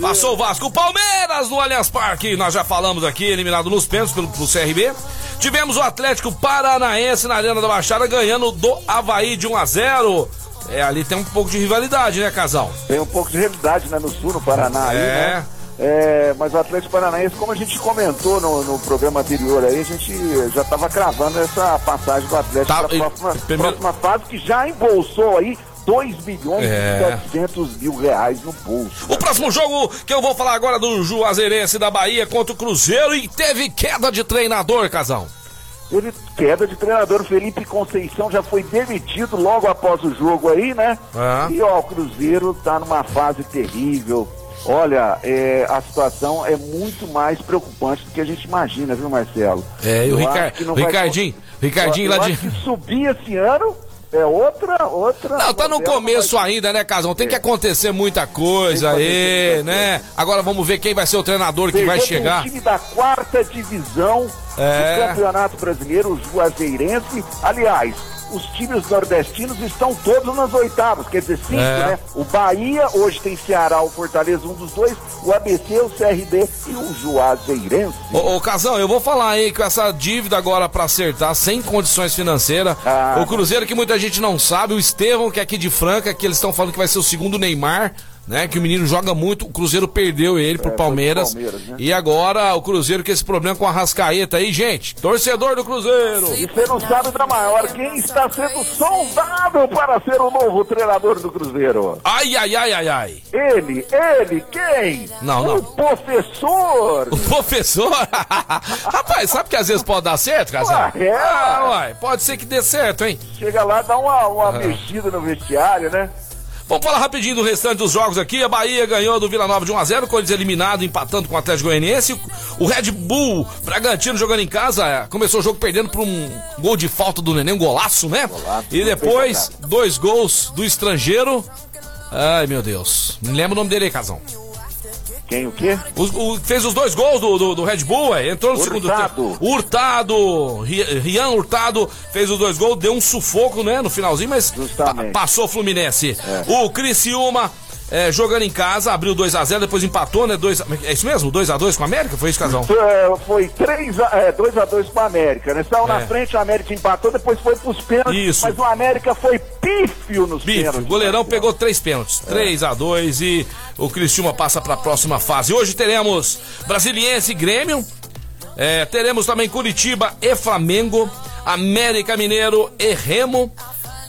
Passou o Vasco. O Palmeiras no Allianz Parque. Nós já falamos aqui, eliminado nos pênaltis pelo, pelo CRB. Tivemos o Atlético Paranaense na Arena da Baixada ganhando do Havaí de 1 a 0 É, ali tem um pouco de rivalidade, né, Casal? Tem um pouco de realidade né, no sul, no Paraná aí, É. né? É, mas o Atlético Paranaense, como a gente comentou no, no programa anterior aí, a gente já estava cravando essa passagem do Atlético Tá, para a próxima, primeiro- próxima fase, que já embolsou aí 2 milhões É. e 700 mil reais no bolso. O próximo jogo que eu vou falar agora é do Juazeirense da Bahia contra o Cruzeiro e teve queda de treinador, Casal. Teve queda de treinador, Felipe Conceição já foi demitido logo após o jogo aí, né? É. E ó, o Cruzeiro tá numa fase terrível. Olha, é, a situação é muito mais preocupante do que a gente imagina, viu, Marcelo? É, e o vai- Ricardinho, Ricardinho eu, lá de. acho que subir esse ano é outra, outra. Não, tá no começo mas- ainda, né, Casão? Tem que É. acontecer muita coisa aí, muita né? Agora vamos ver quem vai ser o treinador que vai chegar. Um time da quarta divisão É. do Campeonato Brasileiro, o Juazeirense. Aliás, os times nordestinos estão todos nas oitavas, quer dizer, cinco, É. né? O Bahia, hoje tem Ceará, o Fortaleza, um dos dois, o ABC, o CRB e o Juazeirense. Ô, ô, Casão, eu vou falar aí com essa dívida agora pra acertar, sem condições financeiras. Ah. o Cruzeiro que muita gente não sabe, o Estevão, que é aqui de Franca, que eles estão falando que vai ser o segundo Neymar. Né, que o menino joga muito, o Cruzeiro perdeu ele pro É, foi pro Palmeiras. Palmeiras, né? E agora o Cruzeiro com esse problema com a Rascaeta aí, gente. Torcedor do Cruzeiro. E você não sabe da maior, quem está sendo sondado para ser o novo treinador do Cruzeiro? Ai, ai, ai, ai, ai. Ele, ele, quem? Não, não. O professor! O professor? Rapaz, sabe que às vezes pode dar certo, Casão? Ué, é. Ah, uai, pode ser que dê certo, hein? Chega lá, dá uma, uma mexida no vestiário, né? Vamos falar rapidinho do restante dos jogos aqui. A Bahia ganhou do Vila Nova de 1x0, Corinthians eliminado, empatando com o Atlético Goianiense. O Red Bull Bragantino jogando em casa, é, começou o jogo perdendo por um gol de falta do Neném, um golaço, né? Golaço, e depois, dois gols do estrangeiro. Ai, meu Deus. Me lembra o nome dele aí, Casão. Quem o quê? O, o- fez os dois gols do, do, do Red Bull, é, entrou no segundo Hurtado. tempo. Hurtado, Ri- Rian Hurtado fez os dois gols, deu um sufoco, né, no finalzinho, mas pa- passou o Fluminense. O Criciúma, é, jogando em casa, abriu 2x0, depois empatou, né, dois, é isso mesmo? 2x2 com a América? Foi isso, Casão? É, Foi 2x2 é, 2 a 2 com a América, né? Saiu É. na frente, a América empatou, depois foi pros pênaltis. Isso. Mas o América foi pífio nos Bife, pênaltis. o goleirão Marcelo. pegou três pênaltis, 3 a 2 e o Criciúma passa para a próxima fase. Hoje teremos Brasiliense e Grêmio, é, teremos também Curitiba e Flamengo, América Mineiro e Remo.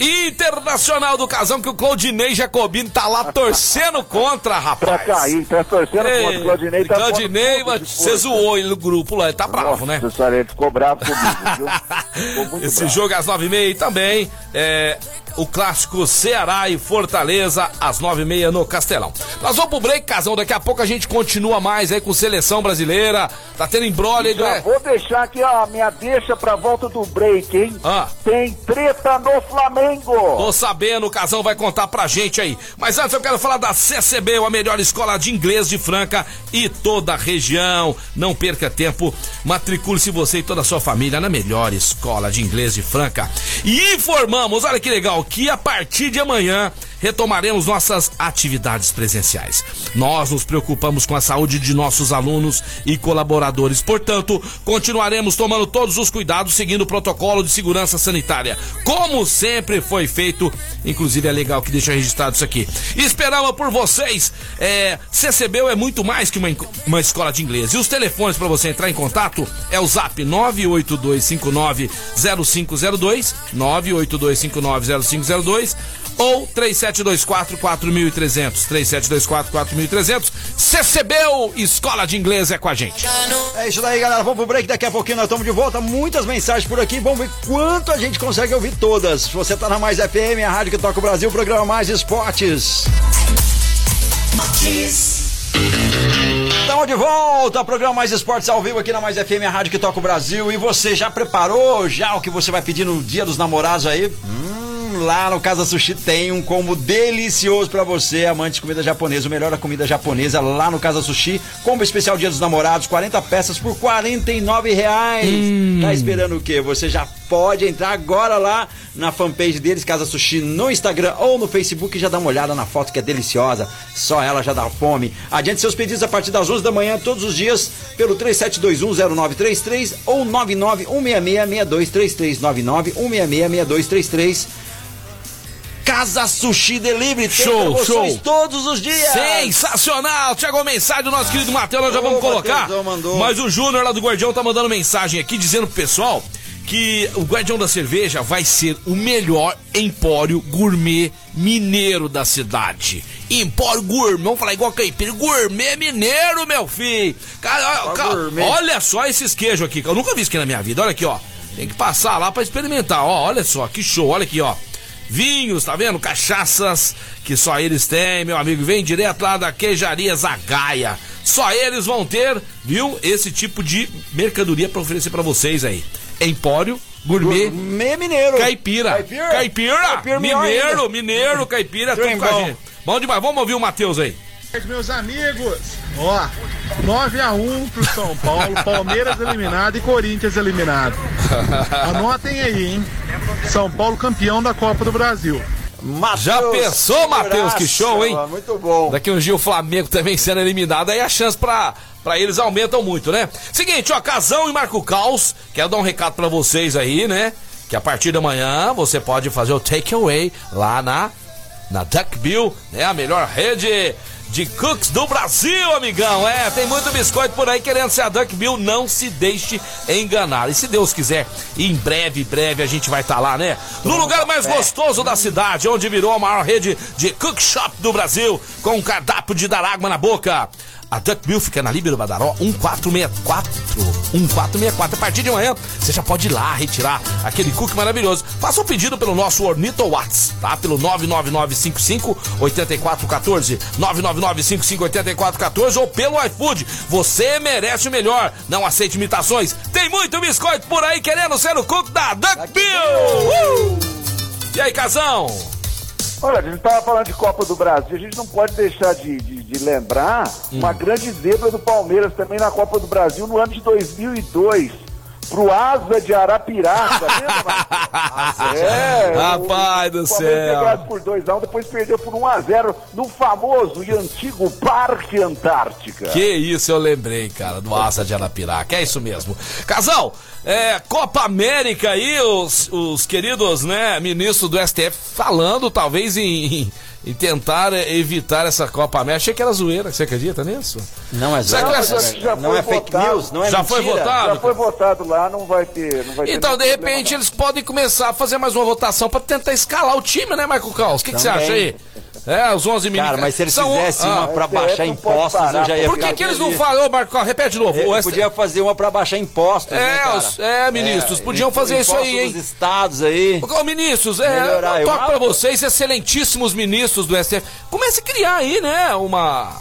Internacional do Casão, que o Claudinei Jacobino tá lá torcendo contra, Pra rapaz. cair, tá torcendo Ei, contra o Claudinei. Tá Claudinei, você zoou ele no grupo lá, ele tá bravo, né? Nossa senhora, ele ficou bravo comigo, viu? Esse bravo. jogo às nove e meia também é, o clássico Ceará e Fortaleza às nove e meia no Castelão. Nós vamos pro break, Casão, daqui a pouco a gente continua mais aí com seleção brasileira, tá tendo embrolho aí, Já né? vou deixar aqui a minha deixa pra volta do break, hein? Ah. Tem treta no Flamengo! Tô sabendo, o Casão vai contar pra gente aí. Mas antes eu quero falar da CCB, a melhor escola de inglês de Franca e toda a região. Não perca tempo, matricule-se você e toda a sua família na melhor escola de inglês de Franca. E informamos, olha que legal, que a partir de amanhã retomaremos nossas atividades presenciais. Nós nos preocupamos com a saúde de nossos alunos e colaboradores, portanto, continuaremos tomando todos os cuidados seguindo o protocolo de segurança sanitária, como sempre foi feito. Inclusive é legal que deixa registrado isso aqui. Esperava por vocês. É, é muito mais que uma, uma escola de inglês. E os telefones para você entrar em contato é o Zap 982590502, 982590502 ou 3724 4300, 3724 4300. CCBU Escola de Inglês é com a gente. É isso daí, galera. Vamos pro break. Daqui a pouquinho nós estamos de volta. Muitas mensagens por aqui. Vamos ver quanto a gente consegue ouvir todas. Se você tá na Mais FM, a rádio que toca o Brasil, programa Mais Esportes. Estamos de volta, programa Mais Esportes ao vivo aqui na Mais FM, a rádio que toca o Brasil. E você já preparou já o que você vai pedir no Dia dos Namorados aí? Hum, lá no Casa Sushi tem um combo delicioso pra você, amante de comida japonesa, o melhor da comida japonesa lá no Casa Sushi. Combo especial Dia dos Namorados, 40 peças por 49 reais. Tá esperando o quê? Você já pode entrar agora lá na fanpage deles, Casa Sushi, no Instagram ou no Facebook e já dá uma olhada na foto que é deliciosa. Só ela já dá fome. Adiante seus pedidos a partir das 11 da manhã, todos os dias, pelo 37210933 ou 991666233. 991666233. Casa Sushi Delivery tem Show, show. todos os dias. Sensacional! Chegou mensagem do nosso querido Matheus, nós já vamos colocar. Mas o Júnior lá do Guardião tá mandando mensagem aqui dizendo pro pessoal que o Guardião da Cerveja vai ser o melhor empório gourmet mineiro da cidade. Empório gourmet, vamos falar igual caipira, gourmet mineiro, meu filho. Cara, cara, olha só esses queijos aqui, que eu nunca vi isso aqui na minha vida. Olha aqui, ó. Tem que passar lá pra experimentar, ó. Olha só, que show, olha aqui, ó. Vinhos, tá vendo? Cachaças que só eles têm, meu amigo. Vem direto lá da Queijaria Zagaia. Só eles vão ter, viu? Esse tipo de mercadoria para oferecer para vocês aí. Empório, gourmet, Gourmet mineiro. caipira. Caipira? Caipira, Caipira mineiro, mineiro, caipira, tudo com a gente. Bom demais, vamos ouvir o Matheus aí. Meus amigos, ó, 9x1 pro São Paulo, Palmeiras eliminado e Corinthians eliminado. Anotem aí, hein? São Paulo campeão da Copa do Brasil. Matheus, Já pensou, Matheus? Que show, hein? Muito bom. Daqui um dia o Flamengo também sendo eliminado, aí a chance pra, pra eles aumentam muito, né? Seguinte, ó, Casão e Marco Caos, quero dar um recado pra vocês aí, né? Que a partir da manhã você pode fazer o takeaway lá na, na Duck Bill, né? A melhor rede de cooks do Brasil, amigão. É, tem muito biscoito por aí querendo ser a Duck Bill, não se deixe enganar. E se Deus quiser, em breve, breve a gente vai estar lá, né? No lugar mais gostoso da cidade, onde virou a maior rede de cook shop do Brasil, com um cardápio de dar água na boca. A Duck Bill fica na Líbero Badaró 1464. 1464. A partir de amanhã, você já pode ir lá retirar aquele cookie maravilhoso. Faça o pedido pelo nosso Ornito Whats, tá? Pelo 99955 8414. 99955 8414 ou pelo iFood. Você merece o melhor. Não aceite imitações. Tem muito biscoito por aí querendo ser o cook da Duck Bill. Uh! E aí, casão? Olha, a gente estava falando de Copa do Brasil, a gente não pode deixar de, de- de lembrar Hum. uma grande zebra do Palmeiras também na Copa do Brasil no ano de 2002. Pro Asa de Arapiraca, lembra? É, Rapaz do o Palmeiras céu. por 2x1, depois perdeu por 1x0 no famoso e antigo Parque Antártica. Que isso, eu lembrei, cara, do Asa de Arapiraca. É isso mesmo. Casal, é, Copa América aí, os, os queridos, né, ministros do STF falando, talvez, em, em- tentar evitar essa Copa América. Achei que era zoeira, você acredita nisso? Não é essa- não, já não foi é fake votado? news, não é Já foi mentira. votado? Já foi votado lá, não vai ter. Não vai ter Então, de nenhum repente, problema, eles podem começar a fazer mais uma votação pra tentar escalar o time, né, Michael Caos? O que que você acha aí? É, os 11 meninos. Cara, mas se eles São- fizessem Ah, uma pra STF baixar impostos, parar, eu já ia Por que, ficar que eles não falam? Ô, Marco, repete de novo. STF podia fazer uma pra baixar impostos, né, É, cara? os- é, ministros, podiam fazer isso aí, hein? dos estados aí. Ô, ministros, é, Melhorar, eu eu toco pra acho. vocês, excelentíssimos ministros do STF. Comece a criar aí, né, uma,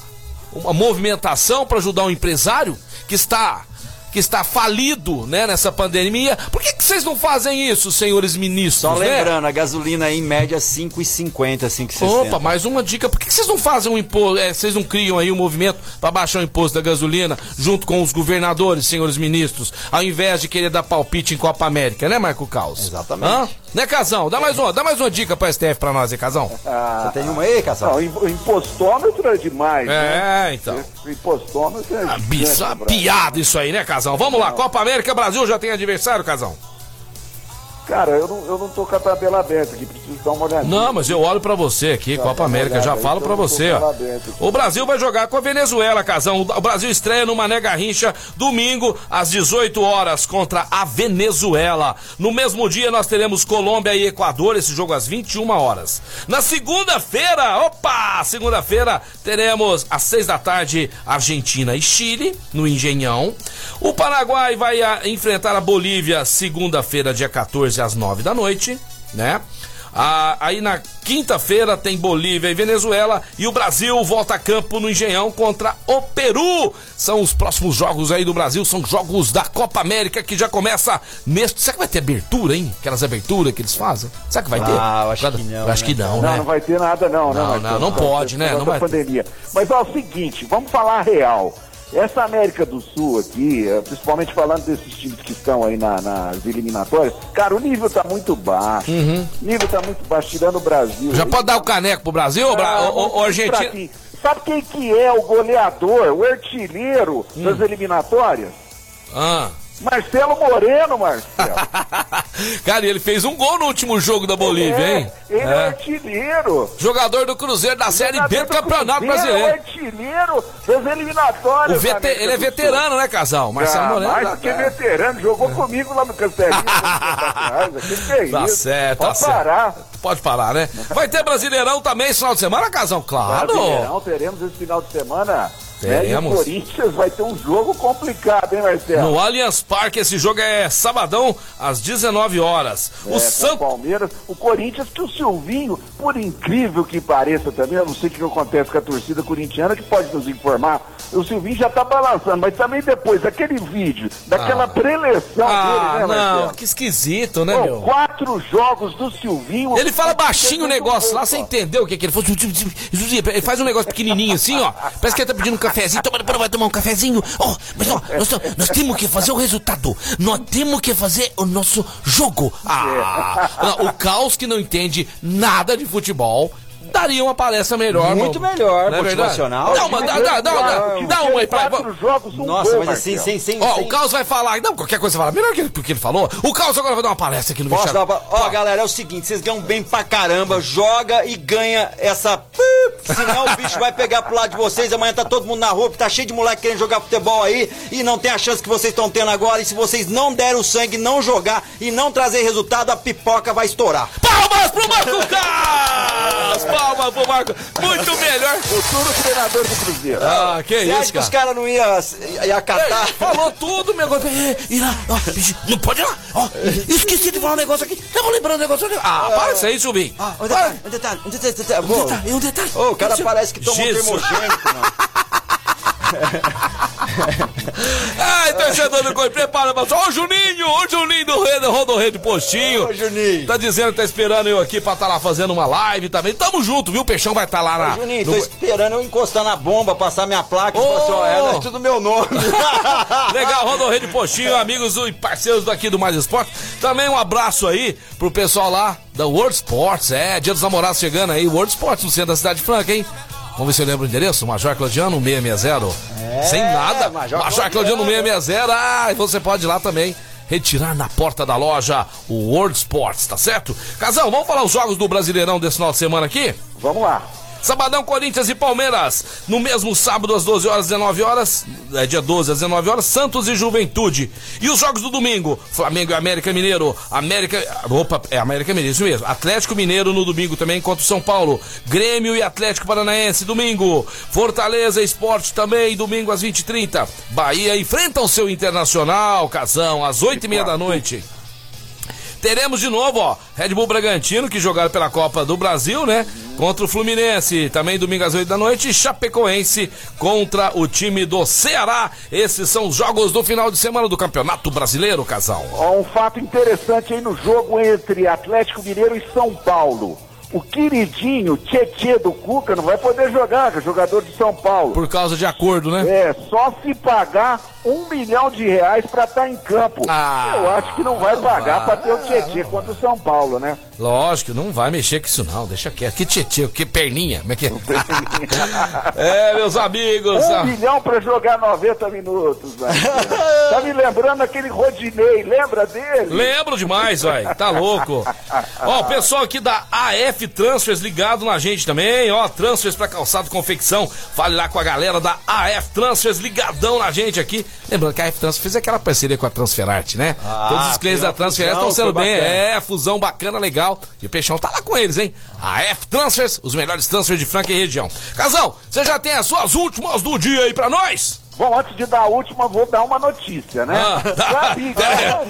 uma movimentação para ajudar um empresário que está que está falido, né, nessa pandemia. Por que, que vocês não fazem isso, senhores ministros? Só né? lembrando, a gasolina aí em média 5,50, 5,60. Opa, mais uma dica. Por que, que vocês não fazem um imposto? vocês não criam aí um movimento para baixar o imposto da gasolina junto com os governadores, senhores ministros, ao invés de querer dar palpite em Copa América, né, Marco Caos? Exatamente. Hã? Né, Casão? Dá mais uma, dá mais uma dica pra STF pra nós aí, Casão. Você tem uma aí, Casal? Não, o im- o impostômetro é demais, né? É, então. O impostômetro é Ah, bicho, piada isso aí, né, Casão? Vamos lá, Copa América Brasil já tem adversário, Casão? Cara, eu não, eu não tô com a tabela aberta aqui, preciso dar uma olhadinha. Não, mas eu olho pra você aqui, Tá, Copa América, olhada já falo tô você, ó. O Brasil vai jogar com a Venezuela, Casão. O Brasil estreia no Mané Garrincha domingo às 18 horas contra a Venezuela. No mesmo dia nós teremos Colômbia e Equador, esse jogo às 21 horas. Na segunda-feira, opa, segunda-feira teremos às 6 da tarde Argentina e Chile no Engenhão. O Paraguai vai ah, enfrentar a Bolívia segunda-feira, dia 14 às 9 da noite, né? Ah, aí na quinta-feira tem Bolívia e Venezuela e o Brasil volta a campo no Engenhão contra o Peru. São os próximos jogos aí do Brasil, são jogos da Copa América que já começa neste. Será que vai ter abertura, hein? Aquelas aberturas que eles fazem? Será que vai ter? Ah, eu acho que não, Eu acho que né, não, Não, né? não vai ter nada não, né? Não, Marcelo? não, não pode, né? Não vai ter. pandemia. Mas ó, é o seguinte, vamos falar a real. Essa América do Sul aqui, eh, principalmente falando desses times que estão aí na- nas eliminatórias, cara, o nível tá muito baixo. O nível tá muito baixo, tirando o Brasil. Uhum. Já pode dar o caneco pro Brasil, ô, Bra... Ah, ô, Argentina? Sabe quem que é o goleador, o artilheiro Hum. das eliminatórias? Ah. Marcelo Moreno, Marcelo. Cara, ele fez um gol no último jogo da Bolívia, É, hein? Ele é, É. artilheiro. Jogador do Cruzeiro da Série B do Campeonato Cruzeiro, Brasileiro. É o artilheiro das eliminatórias. Vete- Ele é veterano, né, casal? Marcelo Ah, Moreno. mais tá- do que veterano, jogou comigo lá no Castelinho. é Tá isso? certo, tá Pode certo. parar. Pode parar, né? Vai ter Brasileirão também esse final de semana, casal? Claro. Brasileirão, teremos esse final de semana Né? E o Teremos. Corinthians vai ter um jogo complicado, hein, Marcelo? No Allianz Parque, esse jogo é sabadão, às 19 horas. É, O o Santos. Palmeiras, o Corinthians, que o Silvinho, por incrível que pareça também, eu não sei o que acontece com a torcida corintiana, que pode nos informar, o Silvinho já tá balançando, mas também depois daquele vídeo, daquela Ah. preleção Ah, dele, né, não, Marcelo? que esquisito, né, meu? quatro jogos do Silvinho. Ele fala baixinho o negócio lá, você entendeu o que, que ele falou? Ele faz um negócio pequenininho assim, ó. Parece que ele tá pedindo um cafezinho. Toma, vai tomar um cafezinho. Ó, mas ó, nós, nós temos que fazer o resultado. Nós temos que fazer o nosso jogo. Ah, não, o caos que não entende nada de futebol. Daria uma palestra melhor. Muito não- melhor, não é motivacional. Dá uma, dá, dá, dá, dá, dá uma aí pra. Quatro jogos, um Nossa, gol, mas assim, Marcelo. sem, sem, Ó, sem... o Caos vai falar. Não, qualquer coisa você fala. Melhor que ele, que ele falou. O Caos agora vai dar uma palestra aqui no Posso. Ó, galera, é o seguinte, vocês ganham bem pra caramba, joga e ganha essa... Senão o bicho vai pegar pro lado de vocês, amanhã tá todo mundo na rua, porque tá cheio de moleque querendo jogar futebol aí, e não tem a chance que vocês estão tendo agora, e se vocês não derem o sangue, não jogar e não trazer resultado, a pipoca vai estourar. Palmas pro Marco Caos! Palmas pro Marco. Muito melhor. Futuro treinador do Cruzeiro. Ah, que Você isso, acha que os cara. caras não iam ia acatar? Falou tudo, meu negócio. Lá, ó, não pode ir lá. Ó, esqueci de falar um negócio aqui. Tava lembrando um negócio ali. Ah, para isso aí, Silvinho. Ah, um detalhe, um detalhe, um detalhe, um detalhe. Pô, detalhe, um detalhe. Ô, o cara parece que tomou um termogênico, não. Ai, torcedor do Coi, prepara pra Ó, o Juninho, o Juninho do Rei, do Rodo Rei do Postinho. Ô, Juninho. Tá dizendo que tá esperando eu aqui pra tá lá fazendo uma live também. Tamo junto, viu? O Peixão vai estar tá lá na. Juninho, no- tô esperando eu encostar na bomba, passar minha placa e Ô! falar assim, ó, é tudo meu nome. Legal, Rodo Rei de Postinho, amigos e parceiros daqui do Mais Esporte. Também um abraço aí pro pessoal lá da World Sports. É, dia dos namorados chegando aí. World Sports no centro da cidade franca, hein? Vamos ver se eu lembro o endereço. Major Claudiano 660. Sem nada. Major Major, Claudiano 660. Ah, e você pode ir lá também. Retirar na porta da loja o World Sports, tá certo? Casal, vamos falar os jogos do Brasileirão desse final de semana aqui? Vamos lá. Sabadão, Corinthians e Palmeiras. No mesmo sábado, às 12 horas, 19 horas. É dia 12 às 19 horas, Santos e Juventude. E os jogos do domingo: Flamengo e América Mineiro. América. Opa, é América Mineiro, isso mesmo. Atlético Mineiro no domingo também contra o São Paulo. Grêmio e Atlético Paranaense, domingo. Fortaleza Esporte também, domingo às 20h30. Bahia enfrenta o seu Internacional, Casão, às 8h30 da noite. Teremos de novo, ó, Red Bull Bragantino, que jogaram pela Copa do Brasil, né? Contra o Fluminense, também domingo às 8 da noite, Chapecoense contra o time do Ceará. Esses são os jogos do final de semana do Campeonato Brasileiro, casal. Ó, um fato interessante aí no jogo entre Atlético Mineiro e São Paulo. O queridinho Tietê do Cuca não vai poder jogar, jogador de São Paulo. Por causa de acordo, né? É, só se pagar um milhão de reais pra estar em campo. Ah, Eu acho que não vai pagar pra ter o Tietê contra o São Paulo, né? Lógico, não vai mexer com isso não, deixa quieto. Que tietê, que perninha, como é que é? é, meus amigos. Um milhão pra jogar 90 minutos, velho. tá me lembrando aquele Rodinei, lembra dele? Lembro demais, vai. Tá louco. Ó, o pessoal aqui da AF Transfers ligado na gente também, ó. Transfers pra calçado confecção. Fale lá com a galera da AF Transfers ligadão na gente aqui. Lembrando que a AF Transfers fez aquela parceria com a Transferarte, né? Ah, Todos os clientes da Transferarte estão sendo bem. bacana. É, fusão bacana, legal. E o Peixão tá lá com eles, hein? A AF Transfers, os melhores transfers de Franca e região. Casal, você já tem as suas últimas do dia aí pra nós? Bom, antes de dar a última, vou dar uma notícia, né? Ah. Gabi, pera,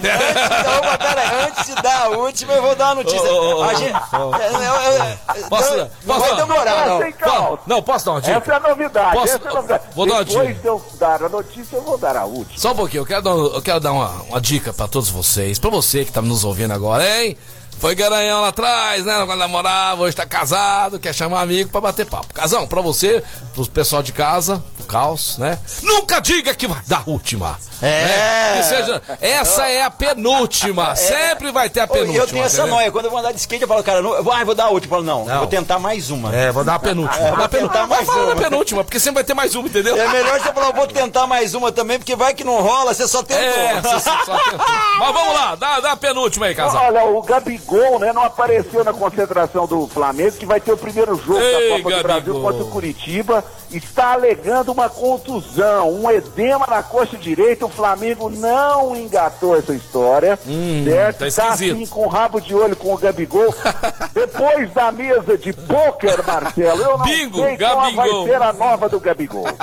antes de dar a última, eu vou dar uma notícia. Ô, ô, A gente- é, é, é, Posso- não, posso não vai demorar, não. Calça. Não, posso dar uma dica? Essa é a novidade, Posso- essa é a novidade. vou dar uma Depois dica. de eu dar a notícia, eu vou dar a última. Só um pouquinho, eu quero dar, eu quero dar uma, uma dica pra todos vocês. Pra você que tá nos ouvindo agora, hein? Foi garanhão lá atrás, né? Quando namorava, hoje tá casado, quer chamar amigo pra bater papo. Casão, pra você, pro pessoal de casa, caos, né? Nunca diga que vai dar última. É. Né? Que seja, essa é a penúltima. Sempre vai ter a penúltima. E eu tenho essa entendeu? noia. Quando eu vou andar de skate, eu falo, cara, não, eu vou, ah, vou dar a última. Eu falo, não, Não. vou tentar mais uma. É, vou dar a penúltima. É, vou dar a vou penúltima. tentar Vai mais falar uma. na penúltima, porque sempre vai ter mais uma, entendeu? É melhor você falar, eu vou tentar mais uma também, porque vai que não rola, você só tentou. É, você só tentou. Mas vamos lá, dá, dá a penúltima aí, casal. Olha, o Gabigol Gabigol, né, não apareceu na concentração do Flamengo, que vai ter o primeiro jogo Ei, da Copa do Brasil Gabigol. contra o Curitiba. Está alegando uma contusão, um edema na coxa direita. O Flamengo não engatou essa história, certo? tá Está esquisito. assim com o rabo de olho com o Gabigol. Depois da mesa de pôquer, Marcelo, eu não Bingo, sei qual vai Gabigol. ser a nova do Gabigol.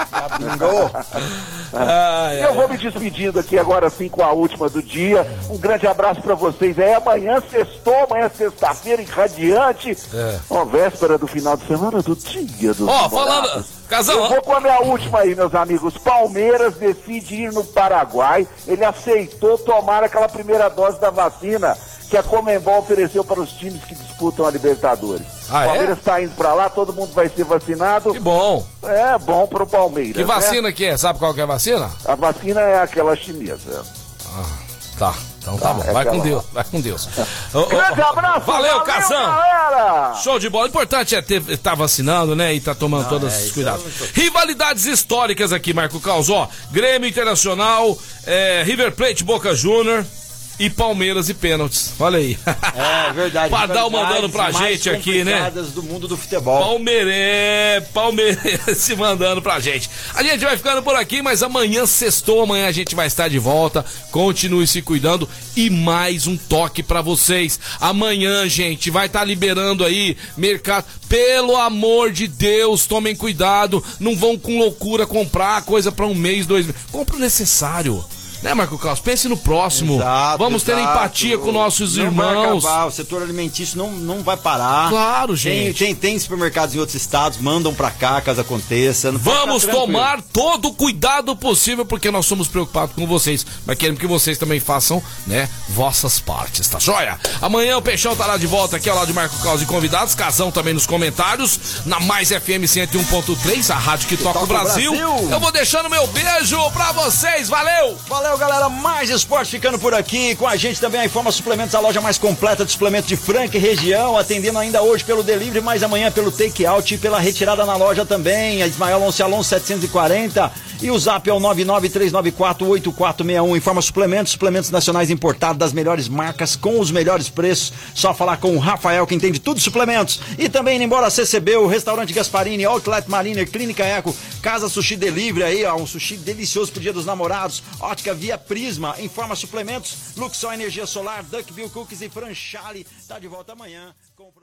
Ai, Eu vou me despedindo aqui agora sim com a última do dia. Um grande abraço pra vocês. É amanhã sextou, amanhã sexta-feira, irradiante. É. Ó, véspera do final de semana do dia dos Ó, namorados. falando. Casão, Eu vou com a minha última aí, meus amigos. Palmeiras decide ir no Paraguai. Ele aceitou tomar aquela primeira dose da vacina que a Comembol ofereceu para os times que disputam a Libertadores. Ah, é? o Palmeiras está indo para lá, todo mundo vai ser vacinado. que bom. É bom pro Palmeiras. Que né? vacina que é? Sabe qual que é a vacina? A vacina é aquela chinesa. Tá, então tá, bom. é Vai com aquela Deus, vai com Deus. Ô, ô, Grande abraço, Valeu, Casão. galera! Show de bola. O importante é ter, tá vacinando, né? E tá tomando todos é, os isso cuidados. Rivalidades históricas aqui, Marco Caos. Ó, Grêmio Internacional, é, River Plate Boca Júnior e Palmeiras e pênaltis. Olha aí. É verdade. Pardal mandando pra gente aqui, né? do mundo do futebol. Palmeiré, Palmeirense mandando pra gente. A gente vai ficando por aqui, mas amanhã, sextou, amanhã a gente vai estar de volta. Continue se cuidando e mais um toque pra vocês. Amanhã, gente, vai estar liberando aí mercado. Pelo amor de Deus, tomem cuidado. Não vão com loucura comprar coisa pra um mês, dois meses. Compre o necessário. Né, Marco Carlos? Pense no próximo. Exato, Vamos ter exato. empatia com nossos Não irmãos. Vai acabar, o setor alimentício não, não vai parar. Claro, Tem, gente. tem, tem supermercados em outros estados, mandam pra cá caso aconteça. Não Vamos tomar todo o cuidado possível, porque nós somos preocupados com vocês. Mas queremos que vocês também façam, né, vossas partes, tá joia? Amanhã o Peixão tá lá de volta aqui ao lado de Marco Caos e convidados. Casão também nos comentários. Na Mais FM 101.3, a rádio que toca o toca o Brasil. Brasil. Eu vou deixando meu beijo pra vocês. Valeu! Valeu, galera. Mais esporte ficando por aqui. Com a gente também a Informa Suplementos, a loja mais completa de suplementos de Franca e região. Atendendo ainda hoje pelo delivery, mas amanhã pelo take out e pela retirada na loja também. A Ismael Alonso Alonso 740. E o zap é o 993948461. Informa Suplementos, suplementos nacionais importados das melhores marcas com os melhores preços. Só falar com o Rafael que entende tudo de suplementos. E também embora CCB, o Restaurante Gasparini, Outlet Mariner, Clínica Eco, Casa Sushi Delivery aí, ó, um sushi delicioso pro Dia dos Namorados. Ótica Via Prisma, Informa Suplementos, Luxol Energia Solar, Duckbill Cookies e Franchale. Tá de volta amanhã com o.